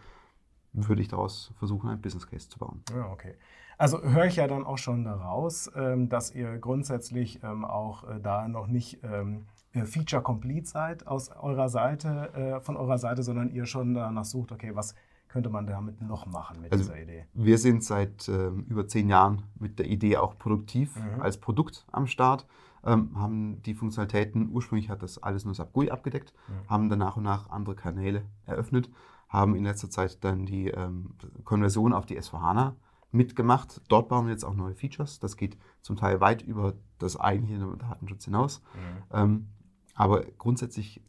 würde ich daraus versuchen, ein Business Case zu bauen. Ja, okay. Also höre ich ja dann auch schon daraus, ähm, dass ihr grundsätzlich ähm, auch äh, da noch nicht ähm, äh, Feature Complete seid aus eurer Seite, äh, von eurer Seite, sondern ihr schon danach sucht, okay, was könnte man damit noch machen mit also dieser Idee? Wir sind seit über zehn Jahren mit der Idee auch produktiv mhm. als Produkt am Start, haben die Funktionalitäten, ursprünglich hat das alles nur SAP GUI abgedeckt, mhm. haben dann nach und nach andere Kanäle eröffnet, haben in letzter Zeit dann die ähm, Konversion auf die S4HANA mitgemacht. Dort bauen wir jetzt auch neue Features. Das geht zum Teil weit über das eigentliche Datenschutz hinaus. Mhm. Ähm, aber grundsätzlich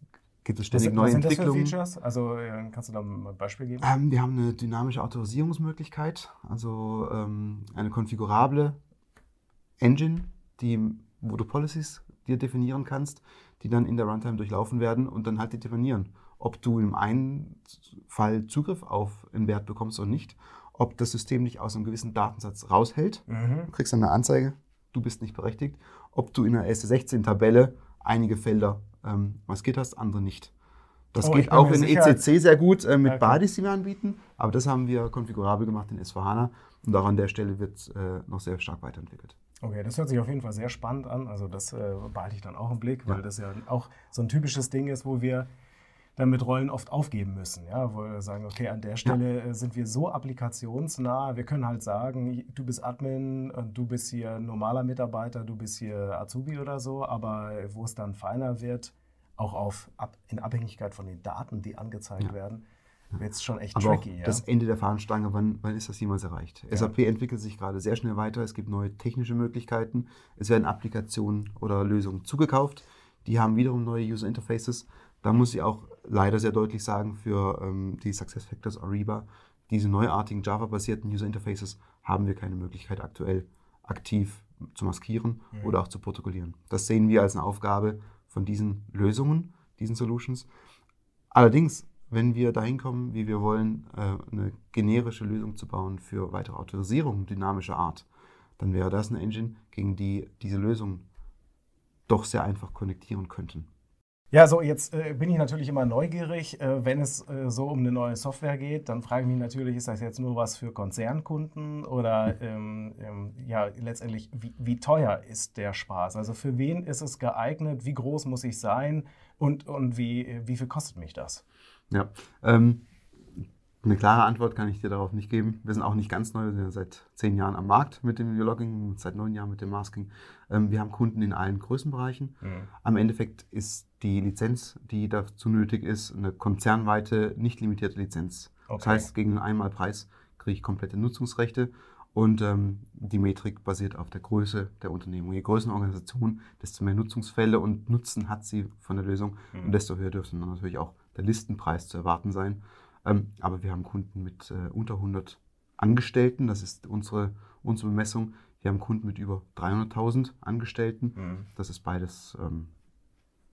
gibt es ständig was, neue was sind Entwicklungen. Das für Features? Also kannst du da ein Beispiel geben? Ähm, wir haben eine dynamische Autorisierungsmöglichkeit, also ähm, eine konfigurable Engine, die, wo du Policies dir definieren kannst, die dann in der Runtime durchlaufen werden und dann halt die definieren, ob du im einen Fall Zugriff auf einen Wert bekommst oder nicht ob das System dich aus einem gewissen Datensatz raushält. Mhm. Du kriegst dann eine Anzeige, du bist nicht berechtigt. Ob du in der SC16-Tabelle einige Felder ähm, maskiert hast, andere nicht. Das oh, geht auch in ECC sehr gut äh, mit okay. Badis, die wir anbieten, aber das haben wir konfigurabel gemacht in S4HANA und auch an der Stelle wird äh, noch sehr stark weiterentwickelt. Okay, das hört sich auf jeden Fall sehr spannend an. Also das äh, behalte ich dann auch im Blick, weil ja. das ja auch so ein typisches Ding ist, wo wir dann mit Rollen oft aufgeben müssen. Ja, wo wir sagen, okay, an der Stelle ja. Äh, sind wir so applikationsnah. Wir können halt sagen, du bist Admin und du bist hier normaler Mitarbeiter, du bist hier Azubi oder so, aber wo es dann feiner wird, auch auf, in Abhängigkeit von den Daten, die angezeigt ja. werden, wird es schon echt Aber tricky. Ja? Das Ende der Fahnenstange, wann, wann ist das jemals erreicht? Ja. SAP entwickelt sich gerade sehr schnell weiter. Es gibt neue technische Möglichkeiten. Es werden Applikationen oder Lösungen zugekauft. Die haben wiederum neue User Interfaces. Da muss ich auch leider sehr deutlich sagen, für ähm, die SuccessFactors Ariba, diese neuartigen Java-basierten User Interfaces haben wir keine Möglichkeit aktuell aktiv zu maskieren mhm. oder auch zu protokollieren. Das sehen wir als eine Aufgabe von diesen Lösungen, diesen Solutions. Allerdings, wenn wir dahin kommen, wie wir wollen, äh, eine generische Lösung zu bauen für weitere Autorisierungen dynamischer Art, dann wäre das eine Engine, gegen die diese Lösungen doch sehr einfach konnektieren könnten. Ja, so jetzt äh, bin ich natürlich immer neugierig. Äh, wenn es äh, so um eine neue Software geht, dann frage ich mich natürlich, ist das jetzt nur was für Konzernkunden oder ähm, ähm, ja, letztendlich, wie, wie, teuer ist der Spaß? Also für wen ist es geeignet? Wie groß muss ich sein? Und, und wie, wie viel kostet mich das? Ja, ähm, eine klare Antwort kann ich dir darauf nicht geben. Wir sind auch nicht ganz neu, wir sind ja seit zehn Jahren am Markt mit dem Logging, seit neun Jahren mit dem Masking. Ähm, wir haben Kunden in allen Größenbereichen. Mhm. Am Endeffekt ist die Lizenz, die dazu nötig ist, eine konzernweite, nicht limitierte Lizenz. Okay. Das heißt, gegen einen Einmalpreis kriege ich komplette Nutzungsrechte und ähm, die Metrik basiert auf der Größe der Unternehmung. Je größer eine Organisation, desto mehr Nutzungsfälle und Nutzen hat sie von der Lösung mhm. und desto höher dürfte dann natürlich auch der Listenpreis zu erwarten sein. Ähm, aber wir haben Kunden mit äh, unter 100 Angestellten, das ist unsere, unsere Bemessung. Wir haben Kunden mit über 300.000 Angestellten. Mhm. Das ist beides ähm,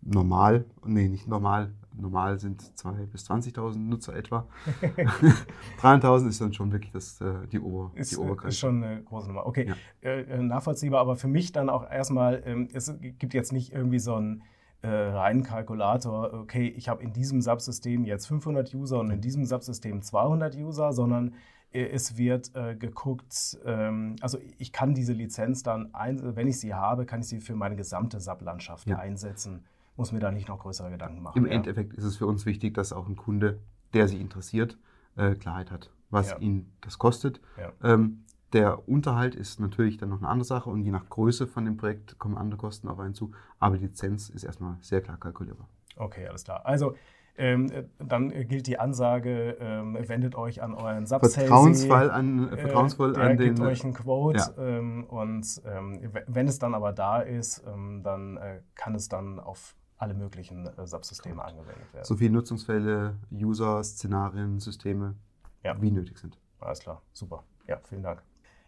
normal. Nee, nicht normal. Normal sind 2.000 bis 20.000 Nutzer etwa. 300.000 ist dann schon wirklich das, äh, die, Ober, ist, die Obergrenze. Ist schon eine große Nummer. Okay, ja. Äh, äh, nachvollziehbar. Aber für mich dann auch erstmal, ähm, es gibt jetzt nicht irgendwie so ein äh, reinen Kalkulator, okay, ich habe in diesem Subsystem jetzt 500 User und in diesem Subsystem 200 User, sondern äh, es wird äh, geguckt, ähm, also ich kann diese Lizenz dann, ein, wenn ich sie habe, kann ich sie für meine gesamte SAP-Landschaft ja. einsetzen. Muss mir da nicht noch größere Gedanken machen. Im ja. Endeffekt ist es für uns wichtig, dass auch ein Kunde, der sich interessiert, äh, Klarheit hat, was ja. ihn das kostet. Ähm, der Unterhalt ist natürlich dann noch eine andere Sache und je nach Größe von dem Projekt kommen andere Kosten auf einen zu. Aber die Lizenz ist erstmal sehr klar kalkulierbar. Okay, alles klar. Also ähm, dann gilt die Ansage, ähm, wendet euch an euren Subsales. Vertrauensvoll an, äh, vertrauensvoll äh, an den. Gibt euch einen Quote ja. ähm, und ähm, wenn es dann aber da ist, ähm, dann äh, kann es dann auf alle möglichen äh, Subsysteme angewendet werden. So viele Nutzungsfälle, User, Szenarien, Systeme, ja. wie nötig sind. Alles klar, super. Ja, vielen Dank.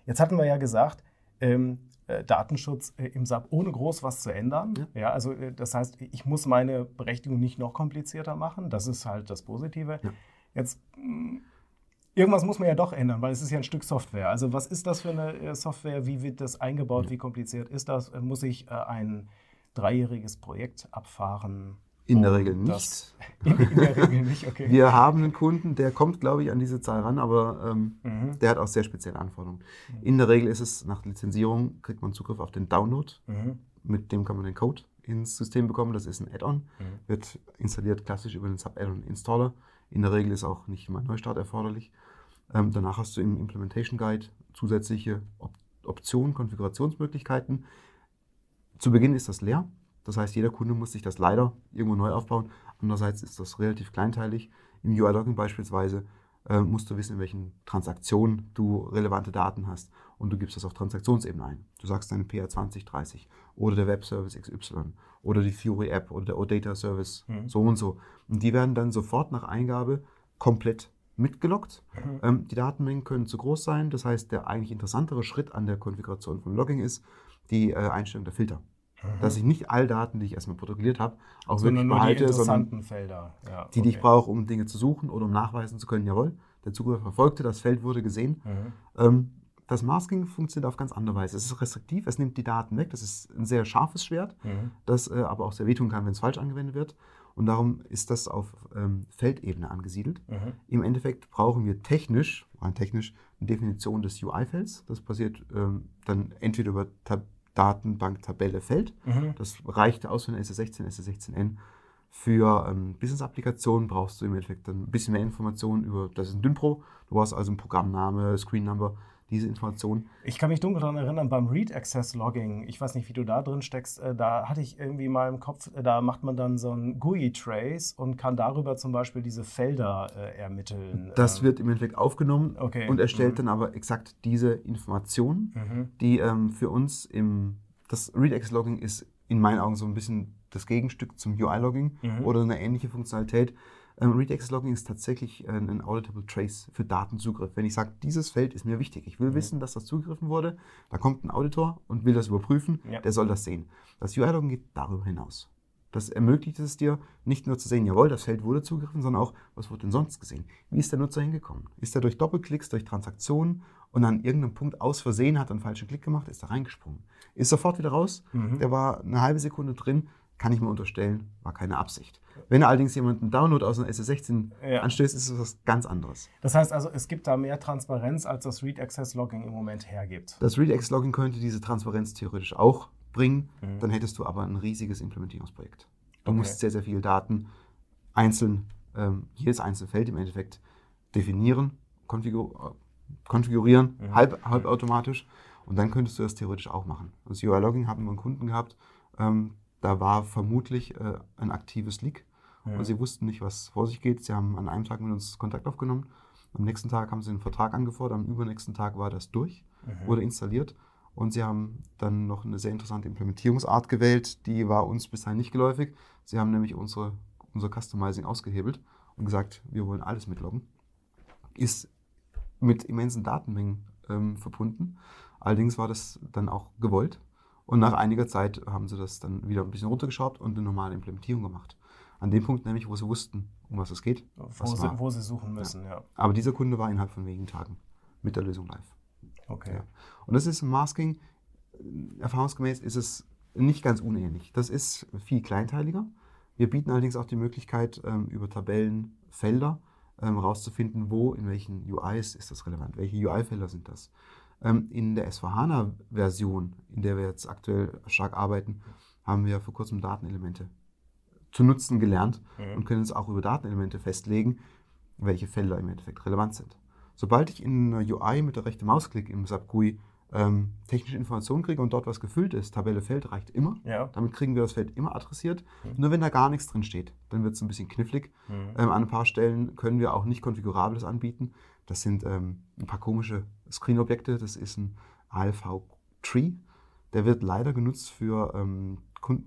Jetzt hatten wir ja gesagt, ähm, äh, Datenschutz äh, im SAP ohne groß was zu ändern. Ja. ja. also äh, das heißt, ich muss meine Berechtigung nicht noch komplizierter machen. Das ist halt das Positive. Ja. Jetzt mh, mm, irgendwas muss man ja doch ändern, weil es ist ja ein Stück Software. Also was ist das für eine Software? Wie wird das eingebaut? Wie kompliziert ist das? Muss ich ein dreijähriges Projekt abfahren? In der Regel nicht. In, in, der Regel nicht, okay. Wir haben einen Kunden, der kommt, glaube ich, an diese Zahl ran, aber ähm, mhm. der hat auch sehr spezielle Anforderungen. Mhm. In der Regel ist es nach Lizenzierung, kriegt man Zugriff auf den Download. Mhm. Mit dem kann man den Code ins System bekommen. Das ist ein Add-on, mhm. wird installiert klassisch über den Sub-Add-on-Installer. In der Regel ist auch nicht immer ein Neustart erforderlich. Ähm, danach hast du im Implementation Guide zusätzliche Op Optionen, Konfigurationsmöglichkeiten. Zu Beginn ist das leer. Das heißt, jeder Kunde muss sich das leider irgendwo neu aufbauen. Andererseits ist das relativ kleinteilig. Im UI-Logging beispielsweise äh, musst du wissen, in welchen Transaktionen du relevante Daten hast. Und du gibst das auf Transaktionsebene ein. Du sagst deine PR 2030 oder der Web-Service XY oder die Fury-App oder der OData-Service mhm. so und so. Und die werden dann sofort nach Eingabe komplett mitgelockt. Mhm. Ähm, die Datenmengen können zu groß sein. Das heißt, der eigentlich interessantere Schritt an der Konfiguration von Logging ist die äh, Einstellung der Filter. Mhm. Dass ich nicht all Daten, die ich erstmal protokolliert habe, auch sondern wirklich behalte, sondern Felder. Ja, die, die ich brauche, um Dinge zu suchen oder um nachweisen zu können, jawohl, der Zugriff erfolgte, das Feld wurde gesehen. Mhm. Ähm, das Masking funktioniert auf ganz andere Weise. Es ist restriktiv, es nimmt die Daten weg. Das ist ein sehr scharfes Schwert, mhm. das äh, aber auch sehr wehtun kann, wenn es falsch angewendet wird. Und darum ist das auf ähm, Feldebene angesiedelt. Mhm. Im Endeffekt brauchen wir technisch, rein technisch, eine Definition des UI-Felds. Das passiert ähm, dann entweder über Tab Datenbank Tabelle Feld. Mhm. Das reicht aus für eine SS16, SS16N. Für ähm, Business-Applikationen brauchst du im Endeffekt ein bisschen mehr Informationen über, das ist ein Dynpro. Du brauchst also einen Programmname, Screen Number, diese Informationen. Ich kann mich dunkel daran erinnern, beim Read Access Logging, ich weiß nicht, wie du da drin steckst, äh, da hatte ich irgendwie mal im Kopf, äh, da macht man dann so ein GUI-Trace und kann darüber zum Beispiel diese Felder äh, ermitteln. Das ähm, wird im Endeffekt aufgenommen okay. und erstellt mhm. dann aber exakt diese Informationen, mhm. die ähm, für uns im, das Read Access Logging ist in meinen Augen so ein bisschen das Gegenstück zum UI-Logging mhm. oder eine ähnliche Funktionalität. Ähm, Read Access Logging ist tatsächlich ein, ein Auditable Trace für Datenzugriff. Wenn ich sage, dieses Feld ist mir wichtig, ich will mhm. wissen, dass das zugegriffen wurde, da kommt ein Auditor und will das überprüfen, ja. der soll das sehen. Das UI-Logging geht darüber hinaus. Das ermöglicht es dir, nicht nur zu sehen, jawohl, das Feld wurde zugegriffen, sondern auch, was wurde denn sonst gesehen? Wie ist der Nutzer hingekommen? Ist er durch Doppelklicks, durch Transaktionen und an irgendeinem Punkt aus Versehen hat einen falschen Klick gemacht, ist er reingesprungen? Ist sofort wieder raus, mhm. der war eine halbe Sekunde drin, kann ich mir unterstellen, war keine Absicht. Wenn allerdings jemand einen Download aus einer SS16 ja. anstößt, ist es was ganz anderes. Das heißt also, es gibt da mehr Transparenz, als das Read Access Logging im Moment hergibt. Das Read Access Logging könnte diese Transparenz theoretisch auch bringen, mhm. dann hättest du aber ein riesiges Implementierungsprojekt. Du okay. musst sehr, sehr viele Daten einzeln, ähm, jedes einzelne Feld im Endeffekt definieren, konfigur konfigurieren, mhm. halb, halbautomatisch. Und dann könntest du das theoretisch auch machen. Das UI-Logging haben wir einen Kunden gehabt, ähm, da war vermutlich äh, ein aktives Leak ja. und sie wussten nicht, was vor sich geht. Sie haben an einem Tag mit uns Kontakt aufgenommen. Am nächsten Tag haben sie den Vertrag angefordert, am übernächsten Tag war das durch, mhm. wurde installiert und sie haben dann noch eine sehr interessante Implementierungsart gewählt, die war uns bisher nicht geläufig. Sie haben nämlich unsere, unser Customizing ausgehebelt und gesagt, wir wollen alles mitloggen. Ist mit immensen Datenmengen ähm, verbunden. Allerdings war das dann auch gewollt und nach einiger Zeit haben sie das dann wieder ein bisschen runtergeschraubt und eine normale Implementierung gemacht. An dem Punkt nämlich, wo sie wussten, um was es geht. Wo, sie, wo sie, suchen müssen, ja. ja. Aber dieser Kunde war innerhalb von wenigen Tagen mit der Lösung live. Okay. Ja. Und das ist Masking, erfahrungsgemäß ist es nicht ganz unähnlich. Das ist viel kleinteiliger. Wir bieten allerdings auch die Möglichkeit, ähm, über Tabellen Felder ähm, rauszufinden, wo, in welchen UIs ist das relevant, welche UI-Felder sind das. Ähm, in der S4HANA-Version, in der wir jetzt aktuell stark arbeiten, haben wir vor kurzem Datenelemente zu nutzen gelernt mhm. und können uns auch über Datenelemente festlegen, welche Felder im Endeffekt relevant sind. Sobald ich in einer UI mit der rechten Mausklick im SAP GUI ähm, technische Informationen kriege und dort was gefüllt ist, Tabelle Feld reicht immer. Ja. Damit kriegen wir das Feld immer adressiert. Mhm. Nur wenn da gar nichts drin steht, dann wird es ein bisschen knifflig. Mhm. Ähm, an ein paar Stellen können wir auch nicht konfigurables anbieten. Das sind ähm, ein paar komische Screen-Objekte. Das ist ein ALV-Tree. Der wird leider genutzt für ähm,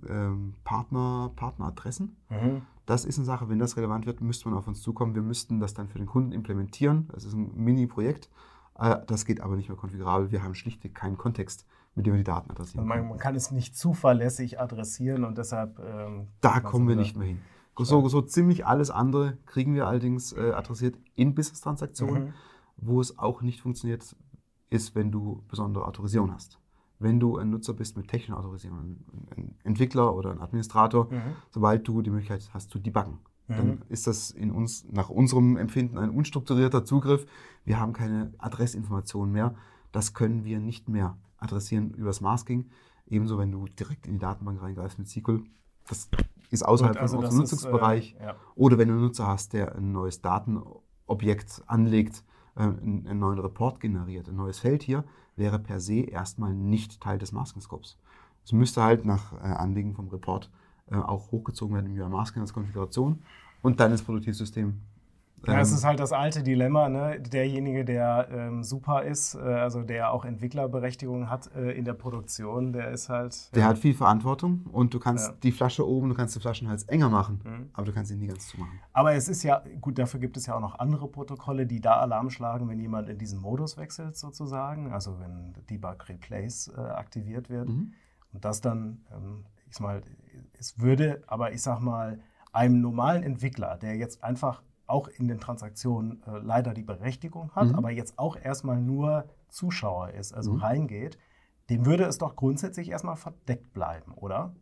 ähm, Partner, Partneradressen. Mhm. Das ist eine Sache, wenn das relevant wird, müsste man auf uns zukommen. Wir müssten das dann für den Kunden implementieren. Das ist ein Mini-Projekt. Äh, das geht aber nicht mehr konfigurabel. Wir haben schlichtweg keinen Kontext, mit dem wir die Daten adressieren. Man, man, kann es nicht zuverlässig adressieren und deshalb. Ähm, da kommen wir nicht mehr hin. So, so ziemlich alles andere kriegen wir allerdings äh, adressiert in Business-Transaktionen. Mhm. Wo es auch nicht funktioniert, ist, wenn du besondere Autorisierung hast. Wenn du ein Nutzer bist mit technischer Autorisierung, ein Entwickler oder ein Administrator, mhm. sobald du die Möglichkeit hast zu debuggen, mhm. dann ist das in uns, nach unserem Empfinden ein unstrukturierter Zugriff. Wir haben keine Adressinformationen mehr. Das können wir nicht mehr adressieren übers Masking. Ebenso, wenn du direkt in die Datenbank reingreifst mit SQL. Das ist außerhalb Gut, also von unserem Nutzungsbereich. Ist, äh, ja. Oder wenn du einen Nutzer hast, der ein neues Datenobjekt anlegt, einen, einen neuen Report generiert, ein neues Feld hier, wäre per se erstmal nicht Teil des Masking-Scopes. Es müsste halt nach äh, Anlegen vom Report äh, auch hochgezogen werden im UI-Masking als Konfiguration und dann ins Produktivsystem ja, es ähm, ist halt das alte Dilemma, ne? derjenige, der ähm, super ist, äh, also der auch Entwicklerberechtigung hat äh, in der Produktion, der ist halt... Der ja. hat viel Verantwortung und du kannst ja. die Flasche oben, du kannst den Flaschenhals enger machen, mhm. aber du kannst ihn nie ganz zumachen. Aber es ist ja, gut, dafür gibt es ja auch noch andere Protokolle, die da Alarm schlagen, wenn jemand in diesen Modus wechselt sozusagen, also wenn Debug Replace äh, aktiviert wird. Mhm. Und das dann, ähm, ich sag mal, es würde, aber ich sag mal, einem normalen Entwickler, der jetzt einfach auch in den Transaktionen äh, leider die Berechtigung hat, mhm. aber jetzt auch erstmal nur Zuschauer ist, also mhm. reingeht, dem würde es doch grundsätzlich erstmal verdeckt bleiben, oder?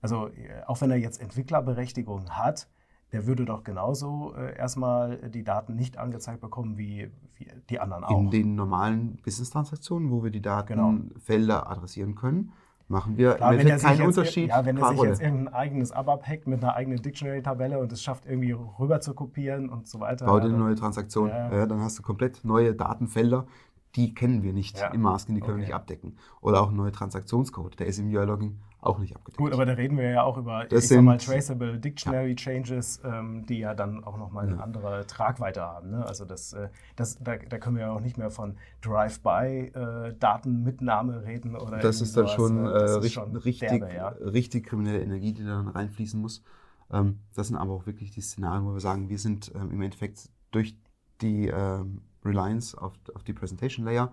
Also äh, auch wenn er jetzt Entwicklerberechtigung hat, der würde doch genauso äh, erstmal die Daten nicht angezeigt bekommen wie, wie, die anderen auch. In den normalen Business-Transaktionen, wo wir die Datenfelder genau. adressieren können, machen wir Klar, wenn keinen Unterschied. Ja, wenn er sich jetzt irgendein eigenes ABAP hackt mit einer eigenen Dictionary-Tabelle und es schafft, irgendwie rüber zu kopieren und so weiter. Bau dir eine neue Transaktion. Ja. Ja, dann hast du komplett neue Datenfelder. Die kennen wir nicht im Masking, die können okay. wir nicht abdecken. Oder auch ein neuer Transaktionscode, der ist im UI-Logging auch nicht abgedeckt. Gut, aber da reden wir ja auch über das sag mal, Traceable Dictionary ja. Changes, ähm, die ja dann auch nochmal eine ja. andere Tragweite haben. Ne? Also das, äh, das, da, da, können wir ja auch nicht mehr von Drive-by-Datenmitnahme äh, reden. Oder das ist dann sowas. schon, ne? äh, ist schon richtig, derbe, ja. richtig kriminelle Energie, die dann reinfließen muss. Ähm, das sind aber auch wirklich die Szenarien, wo wir sagen, wir sind ähm, im Endeffekt durch die ähm, Reliance auf, auf die Presentation Layer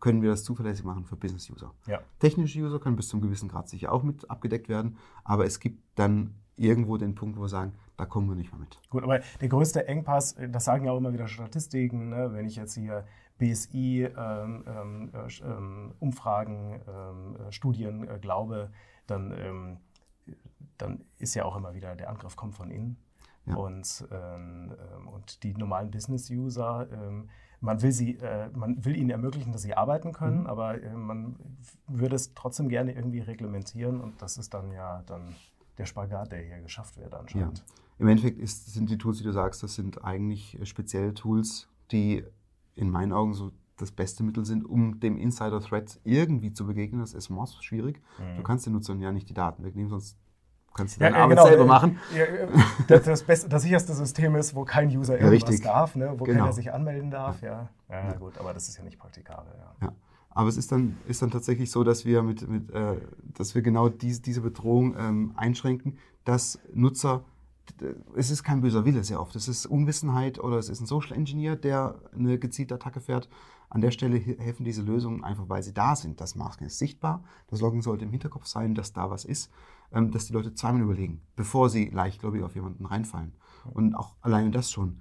können wir das zuverlässig machen für Business-User. Ja. Technische User können bis zum gewissen Grad sicher auch mit abgedeckt werden, aber es gibt dann irgendwo den Punkt, wo wir sagen, da kommen wir nicht mehr mit. Gut, aber der größte Engpass, das sagen ja auch immer wieder Statistiken, ne? wenn ich jetzt hier BSI, ähm, ähm, äh, ähm, Umfragen, ähm, äh, Studien äh, glaube, dann, ähm, dann ist ja auch immer wieder der Angriff kommt von innen. Ja. Und, ähm, und die normalen Business-User man will, sie, äh, man will ihnen ermöglichen, dass sie arbeiten können, mhm. aber äh, man würde es trotzdem gerne irgendwie reglementieren und das ist dann ja dann der Spagat, der hier geschafft wird anscheinend. Ja. Im Endeffekt ist, sind die Tools, die du sagst, das sind eigentlich äh, spezielle Tools, die in meinen Augen so das beste Mittel sind, um dem Insider-Threat irgendwie zu begegnen. Das ist mords schwierig. Mhm. Du kannst den Nutzern ja nicht die Daten wegnehmen, sonst kannst du deine ja, Arbeit genau. selber machen. Ja, das, das, beste, das sicherste System ist, wo kein User irgendwas Richtig. darf, ne? wo genau. keiner sich anmelden darf. Ja. Ja, ja, gut, aber das ist ja nicht praktikabel. Ja. Aber es ist dann, ist dann tatsächlich so, dass wir, mit, mit, äh, dass wir genau dies, diese Bedrohung ähm, einschränken, dass Nutzer, es ist kein böser Wille sehr oft, es ist Unwissenheit oder es ist ein Social Engineer, der eine gezielte Attacke fährt. An der Stelle helfen diese Lösungen einfach, weil sie da sind. Das Masken ist sichtbar, das Loggen sollte im Hinterkopf sein, dass da was ist. Ähm, dass die Leute zweimal überlegen, bevor sie leichtgläubig auf jemanden reinfallen. Und auch alleine das schon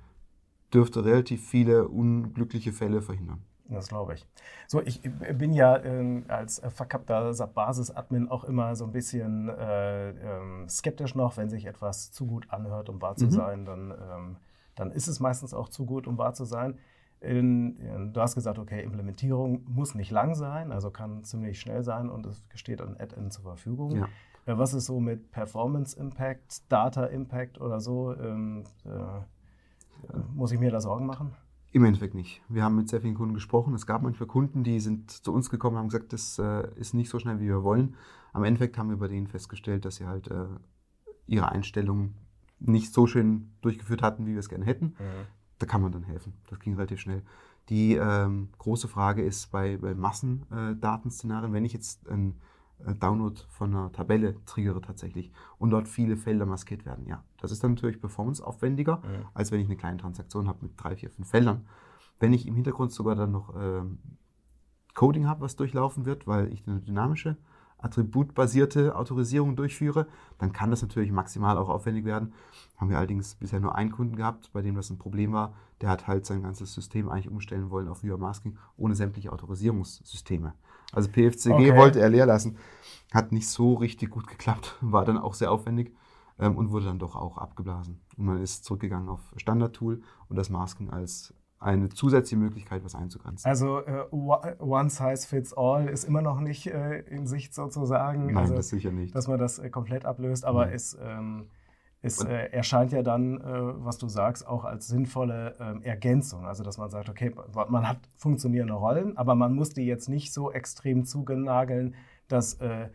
dürfte relativ viele unglückliche Fälle verhindern. Das glaube ich. So, ich bin ja äh, als verkappter SAP-Basis-Admin auch immer so ein bisschen äh, äh, skeptisch noch, wenn sich etwas zu gut anhört, um wahr zu mhm. sein, dann, ähm, dann ist es meistens auch zu gut, um wahr zu sein. In, in, du hast gesagt, okay, Implementierung muss nicht lang sein, also kann ziemlich schnell sein und es steht ein Add-in zur Verfügung. Ja. Ja, was ist so mit Performance Impact, Data Impact oder so? Ähm, äh, muss ich mir da Sorgen machen? Im Endeffekt nicht. Wir haben mit sehr vielen Kunden gesprochen. Es gab manchmal Kunden, die sind zu uns gekommen und haben gesagt, das äh, ist nicht so schnell, wie wir wollen. Am Endeffekt haben wir bei denen festgestellt, dass sie halt äh, ihre Einstellungen nicht so schön durchgeführt hatten, wie wir es gerne hätten. Mhm. Da kann man dann helfen. Das ging relativ schnell. Die ähm, große Frage ist bei, bei Massendatenszenarien, wenn ich jetzt ein äh, Download von einer Tabelle triggere tatsächlich und dort viele Felder maskiert werden. Ja, das ist dann natürlich performanceaufwendiger, mhm. als wenn ich eine kleine Transaktion habe mit drei, vier, fünf Feldern. Wenn ich im Hintergrund sogar dann noch ähm, Coding habe, was durchlaufen wird, weil ich eine dynamische attributbasierte Autorisierung durchführe, dann kann das natürlich maximal auch aufwendig werden. Haben wir allerdings bisher nur einen Kunden gehabt, bei dem das ein Problem war. Der hat halt sein ganzes System eigentlich umstellen wollen auf Viewer Masking ohne sämtliche Autorisierungssysteme. Also PFCG okay. wollte er leer lassen. Hat nicht so richtig gut geklappt, war dann auch sehr aufwendig ähm, und wurde dann doch auch abgeblasen. Und man ist zurückgegangen auf Standard-Tool und das Masking als eine zusätzliche Möglichkeit, was einzugrenzen. Also äh, One Size Fits All ist immer noch nicht äh, in Sicht sozusagen. Nein, also, das sicher nicht. Dass man das äh, komplett ablöst, aber mhm. es, ähm, es äh, erscheint ja dann, äh, was du sagst, auch als sinnvolle ähm, Ergänzung. Also dass man sagt, okay, man hat funktionierende Rollen, aber man muss die jetzt nicht so extrem zugenageln, dass äh,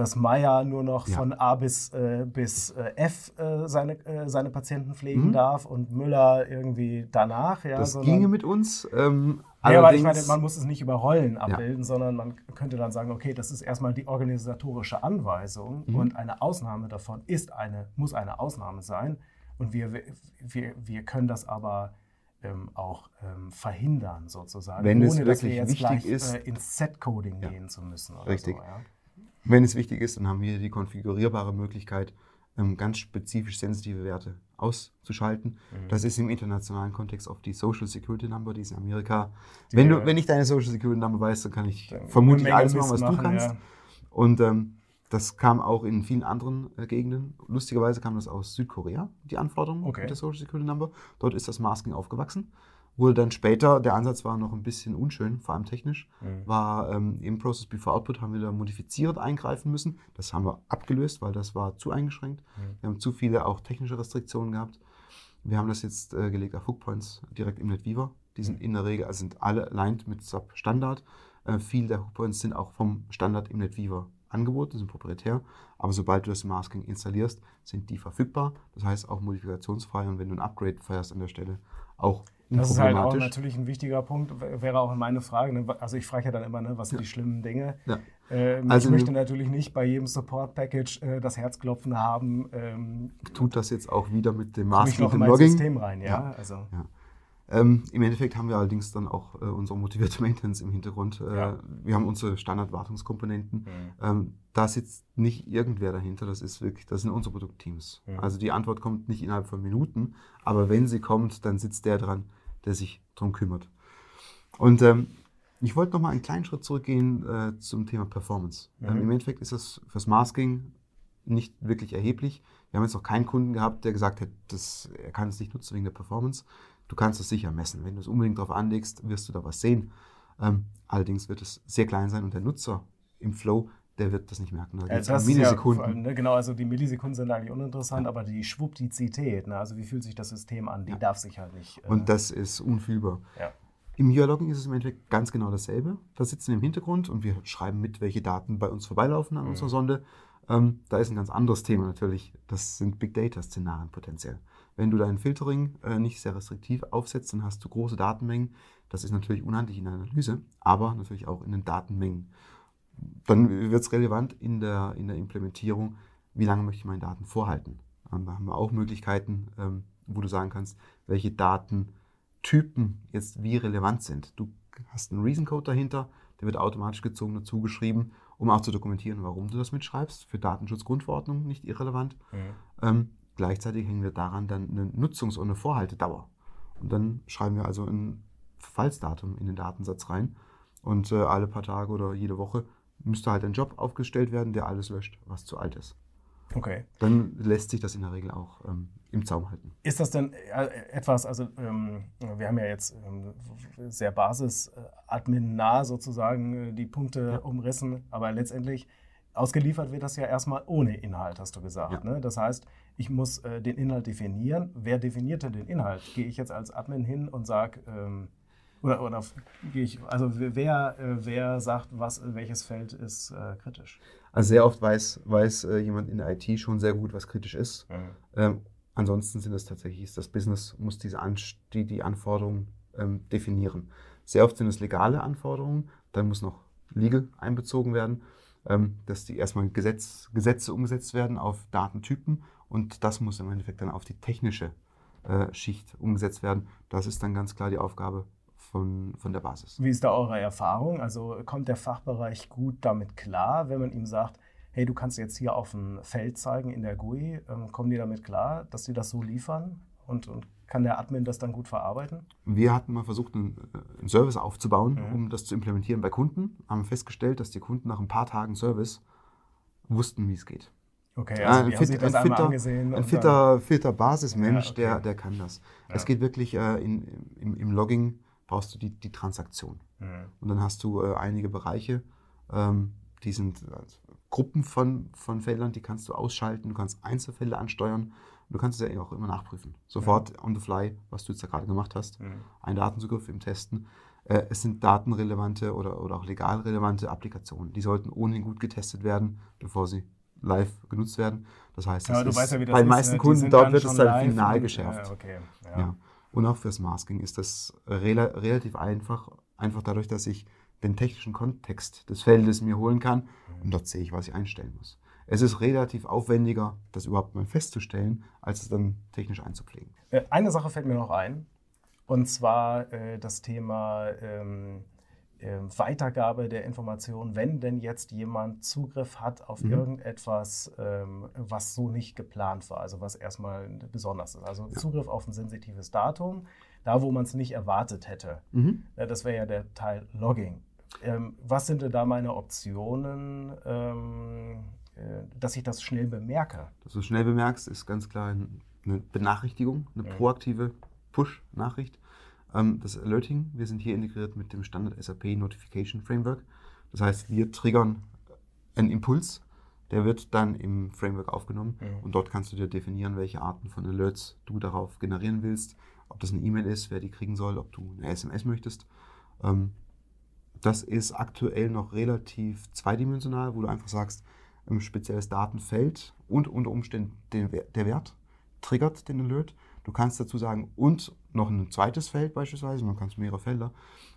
dass Meyer nur noch ja. von A bis, äh, bis äh, F äh, seine, äh, seine Patienten pflegen mhm. darf und Müller irgendwie danach. Ja, das sondern, ginge mit uns. Ähm, ja, aber ich meine, man muss es nicht über Rollen abbilden, ja. sondern man könnte dann sagen, okay, das ist erstmal die organisatorische Anweisung mhm. und eine Ausnahme davon ist eine, muss eine Ausnahme sein. Und wir, wir, wir können das aber ähm, auch ähm, verhindern, sozusagen, Wenn ohne dass wir jetzt gleich ist, äh, ins Set-Coding gehen zu müssen. Richtig. So, ja. Wenn es wichtig ist, dann haben wir die konfigurierbare Möglichkeit, ähm, ganz spezifisch sensitive Werte auszuschalten. Mhm. Das ist im internationalen Kontext auf die Social Security Number, die ist in Amerika. Die wenn, du, wenn ich deine Social Security Number weiß, dann kann ich vermutlich alles machen, was machen, du kannst. Ja. Und ähm, das kam auch in vielen anderen äh, Gegenden. Lustigerweise kam das aus Südkorea, die Anforderung okay. mit der Social Security Number. Dort ist das Masking aufgewachsen. Wurde dann später, der Ansatz war noch ein bisschen unschön, vor allem technisch, mhm. war ähm, im Process Before Output haben wir da modifiziert eingreifen müssen. Das haben wir abgelöst, weil das war zu eingeschränkt. Mhm. Wir haben zu viele auch technische Restriktionen gehabt. Wir haben das jetzt äh, gelegt auf Hookpoints direkt im NetWeaver. Die sind mhm. in der Regel, also sind alle aligned mit SAP Standard. Äh, viele der Hookpoints sind auch vom Standard im NetWeaver angeboten, sind proprietär. Aber sobald du das Masking installierst, sind die verfügbar. Das heißt auch modifikationsfrei. Und wenn du ein Upgrade feierst an der Stelle, auch das ist halt auch natürlich ein wichtiger Punkt, wäre auch meine Frage. Ne? Also ich frage ja dann immer, ne, was sind ja. die schlimmen Dinge? Ja. Ähm, also ich möchte natürlich nicht bei jedem Support-Package äh, das Herzklopfen haben. Ähm, tut das jetzt auch wieder mit dem dem Logging? System rein, ja. ja. Also. Ähm, Im Endeffekt haben wir allerdings dann auch äh, unsere motivierte Maintenance im Hintergrund. Äh, ja. Wir haben unsere Standardwartungskomponenten. Mhm. Ähm, da sitzt nicht irgendwer dahinter, das ist wirklich, das sind unsere Produktteams. Mhm. Also die Antwort kommt nicht innerhalb von Minuten, aber wenn sie kommt, dann sitzt der dran, der sich darum kümmert. Und ähm, ich wollte noch mal einen kleinen Schritt zurückgehen äh, zum Thema Performance. Mhm. Ähm, Im Endeffekt ist das fürs Masking nicht wirklich erheblich. Wir haben jetzt noch keinen Kunden gehabt, der gesagt hat, das, er kann es nicht nutzen wegen der Performance. Du kannst es sicher messen. Wenn du es unbedingt darauf anlegst, wirst du da was sehen. Ähm, allerdings wird es sehr klein sein und der Nutzer im Flow der wird das nicht merken. Da ja, das Millisekunden. Ja, ne, genau, also die Millisekunden sind eigentlich uninteressant, ja. aber die Schwuppdizität, ne, also wie fühlt sich das System an, die ja. darf sich halt nicht. Äh, Und das ist unfühlbar. Im UI-Logging ist es im Endeffekt ganz genau dasselbe. Da sitzen wir im Hintergrund und wir schreiben mit, welche Daten bei uns vorbeilaufen an mhm. unserer Sonde. Ähm, da ist ein ganz anderes Thema natürlich. Das sind Big Data-Szenarien potenziell. Wenn du dein Filtering äh, nicht sehr restriktiv aufsetzt, dann hast du große Datenmengen. Das ist natürlich unhandlich in der Analyse, aber natürlich auch in den Datenmengen dann wird es relevant in der, in der Implementierung, wie lange möchte ich meine Daten vorhalten. Und da haben wir auch Möglichkeiten, ähm, wo du sagen kannst, welche Datentypen jetzt wie relevant sind. Du hast einen Reason-Code dahinter, der wird automatisch gezogen dazu geschrieben, um auch zu dokumentieren, warum du das mitschreibst. Für Datenschutzgrundverordnung nicht irrelevant. Mhm. Ähm, gleichzeitig hängen wir daran dann eine Nutzungs- und eine Vorhaltedauer. Und dann schreiben wir also ein Verfallsdatum in den Datensatz rein. Und äh, alle paar Tage oder jede Woche müsste halt ein Job aufgestellt werden, der alles löscht, was zu alt ist. Okay. Dann lässt sich das in der Regel auch ähm, im Zaum halten. Ist das denn äh, etwas, also ähm, wir haben ja jetzt ähm, sehr Basis-Admin-nah sozusagen äh, die Punkte ja. umrissen, aber letztendlich ausgeliefert wird das ja erstmal ohne Inhalt, hast du gesagt. Ja. Ne? Das heißt, ich muss äh, den Inhalt definieren. Wer definiert denn den Inhalt? Gehe ich jetzt als Admin hin und sage, ähm, oder, oder gehe ich, also wer, äh, wer sagt, was, welches Feld ist äh, kritisch? Also sehr oft weiß, weiß äh, jemand in der IT schon sehr gut, was kritisch ist. Mhm. Ähm, ansonsten sind es tatsächlich, das Business muss diese An die, die Anforderungen ähm, definieren. Sehr oft sind es legale Anforderungen, dann muss noch Legal einbezogen werden, ähm, dass die erstmal Gesetz, Gesetze umgesetzt werden auf Datentypen und das muss im Endeffekt dann auf die technische äh, Schicht umgesetzt werden. Das ist dann ganz klar die Aufgabe von, von der Basis. Wie ist da eure Erfahrung? Also kommt der Fachbereich gut damit klar, wenn man ihm sagt, hey, du kannst jetzt hier auf ein Feld zeigen in der GUI, ähm, kommen die damit klar, dass sie das so liefern? Und, und kann der Admin das dann gut verarbeiten? Wir hatten mal versucht, einen, äh, einen Service aufzubauen, mhm. um das zu implementieren bei Kunden. Haben festgestellt, dass die Kunden nach ein paar Tagen Service wussten, wie es geht. Okay, also ein, fit, ein, fitter, ein fitter, fitter Basismensch, ja, okay. der, der kann das. Ja. Es geht wirklich äh, in, im, im, Logging, brauchst du die, die Transaktion. Mhm. Und dann hast du äh, einige Bereiche, ähm, die sind also Gruppen von, von Feldern, die kannst du ausschalten, du kannst Einzelfälle ansteuern du kannst es ja auch immer nachprüfen. Sofort ja. on the fly, was du jetzt da gerade gemacht hast. Mhm. Ein Datenzugriff im Testen. Äh, es sind datenrelevante oder, oder auch legal relevante Applikationen. Die sollten ohnehin gut getestet werden, bevor sie live genutzt werden. Das heißt, ja, das ist, ja, bei den meisten ne? Kunden dort wird es dann final geschärft. Ja, okay. ja. Und auch fürs Masking ist das rela relativ einfach, einfach dadurch, dass ich den technischen Kontext des Feldes mir holen kann und dort sehe ich, was ich einstellen muss. Es ist relativ aufwendiger, das überhaupt mal festzustellen, als es dann technisch einzupflegen. Äh, eine Sache fällt mir noch ein, und zwar äh, das Thema ähm, äh, Weitergabe der Informationen, wenn denn jetzt jemand Zugriff hat auf mhm. irgendetwas, ähm, was so nicht geplant war, also was erstmal besonders ist. Also ja. Zugriff auf ein sensitives Datum, da wo man es nicht erwartet hätte. Mhm. Das wäre ja der Teil Logging. Ähm, was sind denn da meine Optionen? Ähm, äh, dass ich das schnell bemerke. Dass du schnell bemerkst, ist ganz klar eine Benachrichtigung, eine ja. proaktive Push-Nachricht. Ähm, das Alerting, wir sind hier integriert mit dem Standard SAP Notification Framework. Das heißt, wir triggern einen Impuls, der wird dann im Framework aufgenommen ja. und dort kannst du dir definieren, welche Arten von Alerts du darauf generieren willst. Ob das eine E-Mail ist, wer die kriegen soll, ob du eine SMS möchtest. Ähm, das ist aktuell noch relativ zweidimensional, wo du einfach sagst, ein spezielles Datenfeld und unter Umständen den, der Wert triggert den Alert. Du kannst dazu sagen, und noch ein zweites Feld beispielsweise, man kann mehrere Felder.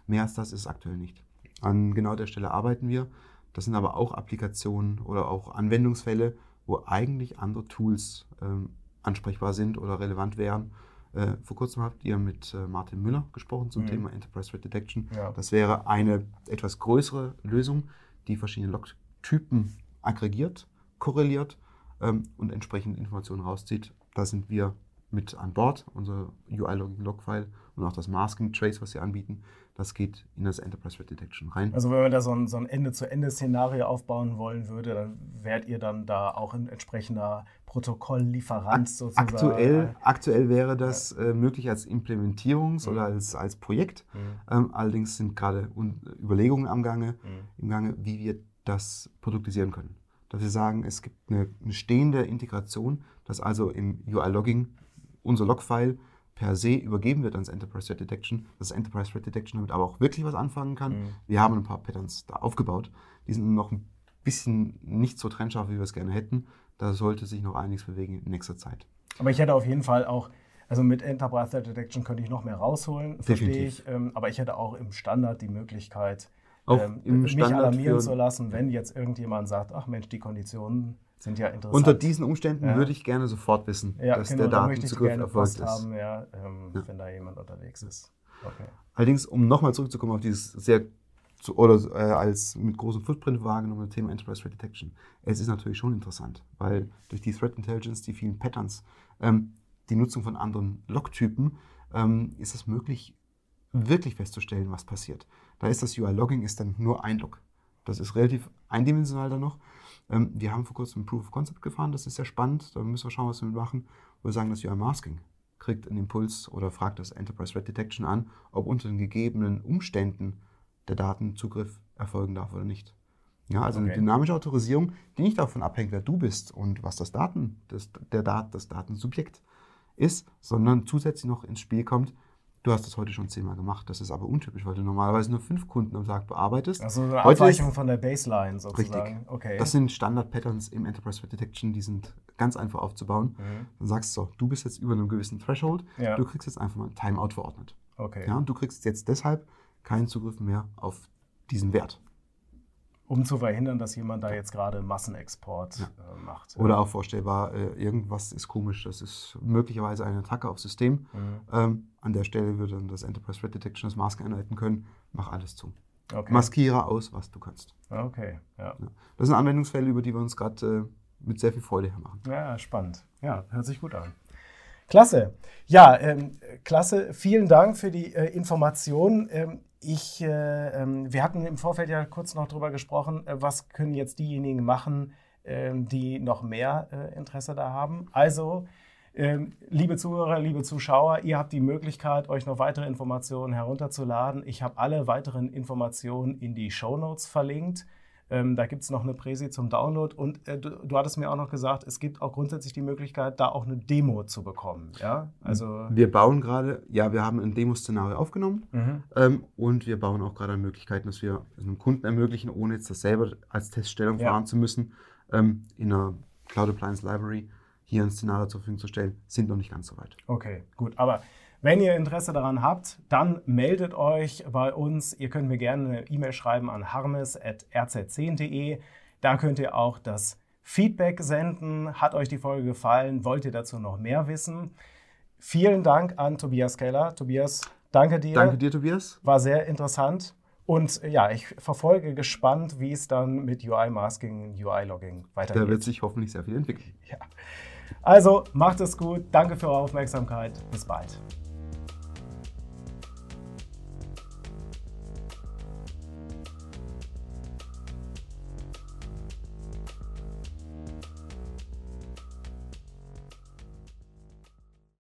Mehr als das ist aktuell nicht. An genau der Stelle arbeiten wir. Das sind aber auch Applikationen oder auch Anwendungsfälle, wo eigentlich andere Tools ähm, ansprechbar sind oder relevant wären. Äh, vor kurzem habt ihr mit äh, Martin Müller gesprochen zum mhm. Thema Enterprise Threat Detection. Ja. Das wäre eine etwas größere Lösung, die verschiedene Logtypen aggregiert, korreliert ähm, und entsprechend Informationen rauszieht. Da sind wir mit an Bord, unser UI-Logging-Log-File und auch das Masking-Trace, was sie anbieten, das geht in das Enterprise Threat Detection rein. Also wenn man da so ein, so ein Ende-zu-Ende-Szenario aufbauen wollen würde, dann wärt ihr dann da auch ein entsprechender Protokolllieferant sozusagen? Aktuell, aktuell wäre das ja. äh, möglich als Implementierungs- mhm. oder als, als Projekt. Mhm. Ähm, allerdings sind gerade Überlegungen am Gange, mhm. im Gange, wie wir das produktisieren können. Dass wir sagen, es gibt eine, eine stehende Integration, dass also im UI-Logging unser Logfile per se übergeben wird ans Enterprise Threat Detection, dass Enterprise Threat Detection damit aber auch wirklich was anfangen kann. Mhm. Wir haben ein paar Patterns da aufgebaut. Die sind noch ein bisschen nicht so trennscharf, wie wir es gerne hätten. Da sollte sich noch einiges bewegen in nächster Zeit. Aber ich hätte auf jeden Fall auch, also mit Enterprise Threat Detection könnte ich noch mehr rausholen, verstehe ich. Ähm, aber ich hätte auch im Standard die Möglichkeit, auch ähm, mich alarmieren zu lassen, wenn jetzt irgendjemand sagt, ach Mensch, die Konditionen sind ja interessant. Unter diesen Umständen ja. würde ich gerne sofort wissen, ja, dass genau, der Datenzugriff erfolgt ist. Haben, ja, ähm, ja. wenn da jemand unterwegs ist. Okay. Allerdings, um nochmal zurückzukommen auf dieses sehr oder äh, als mit großem Footprint wahrgenommene Thema Enterprise Threat Detection. Es ist natürlich schon interessant, weil durch die Threat Intelligence, die vielen Patterns, ähm, die Nutzung von anderen Logtypen, ähm, ist es möglich, wirklich festzustellen, was passiert. Da ist das UI-Logging ist dann nur ein Log. Das ist relativ eindimensional dann noch. Ähm, wir haben vor kurzem ein Proof of Concept gefahren, das ist sehr spannend. Da müssen wir schauen, was wir machen. Wir sagen, das UI-Masking kriegt einen Impuls oder fragt das Enterprise Threat Detection an, ob unter den gegebenen Umständen der Datenzugriff erfolgen darf oder nicht. Ja, also okay. eine dynamische Autorisierung, die nicht davon abhängt, wer du bist und was das Daten, das, der Dat, das Datensubjekt ist, sondern zusätzlich noch ins Spiel kommt, Du hast das heute schon zehnmal gemacht. Das ist aber untypisch, weil du normalerweise nur fünf Kunden am Tag bearbeitest. Also eine Abweichung ist, von der Baseline sozusagen. Richtig. Okay. Das sind Standard-Patterns im Enterprise Threat Detection, die sind ganz einfach aufzubauen. Mhm. Dann sagst du so, du bist jetzt über einem gewissen Threshold, ja. du kriegst jetzt einfach mal ein Timeout verordnet. Okay. Ja, und du kriegst jetzt deshalb keinen Zugriff mehr auf diesen Wert. Um zu verhindern, dass jemand da jetzt gerade Massenexport ja. äh, macht. Oder auch vorstellbar, äh, irgendwas ist komisch, das ist möglicherweise eine Attacke aufs System. Mhm. Ähm, an der Stelle würde dann das Enterprise Threat Detection das Mask einhalten können. Mach alles zu. Okay. Maskiere aus, was du kannst. Okay, ja. ja. Das sind Anwendungsfälle, über die wir uns gerade äh, mit sehr viel Freude machen. Ja, spannend. Ja, hört sich gut an. Klasse. Ja, ähm, klasse. Vielen Dank für die äh, Information. Ähm, ich, äh, ähm, wir hatten im Vorfeld ja kurz noch darüber gesprochen, äh, was können jetzt diejenigen machen, ähm, die noch mehr äh, Interesse da haben. Also, ähm, liebe Zuhörer, liebe Zuschauer, ihr habt die Möglichkeit, euch noch weitere Informationen herunterzuladen. Ich habe alle weiteren Informationen in die Show Notes verlinkt. Ähm, da gibt es noch eine Präsi zum Download und äh, du, du, hattest mir auch noch gesagt, es gibt auch grundsätzlich die Möglichkeit, da auch eine Demo zu bekommen. Ja? Also wir bauen gerade, ja, wir haben ein Demo-Szenario aufgenommen mhm. ähm, und wir bauen auch gerade an Möglichkeiten, dass wir einem Kunden ermöglichen, ohne jetzt das selber als Teststellung ja. fahren zu müssen, ähm, in einer Cloud Appliance Library hier ein Szenario zur Verfügung zu stellen, sind noch nicht ganz so weit. Okay, gut. Aber wenn ihr Interesse daran habt, dann meldet euch bei uns. Ihr könnt mir gerne eine E-Mail schreiben an harmes.rz10.de. Da könnt ihr auch das Feedback senden. Hat euch die Folge gefallen? Wollt ihr dazu noch mehr wissen? Vielen Dank an Tobias Keller. Tobias, danke dir. Danke dir, Tobias. War sehr interessant. Und ja, ich verfolge gespannt, wie es dann mit UI-Masking, UI-Logging weitergeht. Da wird sich hoffentlich sehr viel entwickeln. Ja. Also macht es gut. Danke für eure Aufmerksamkeit. Bis bald.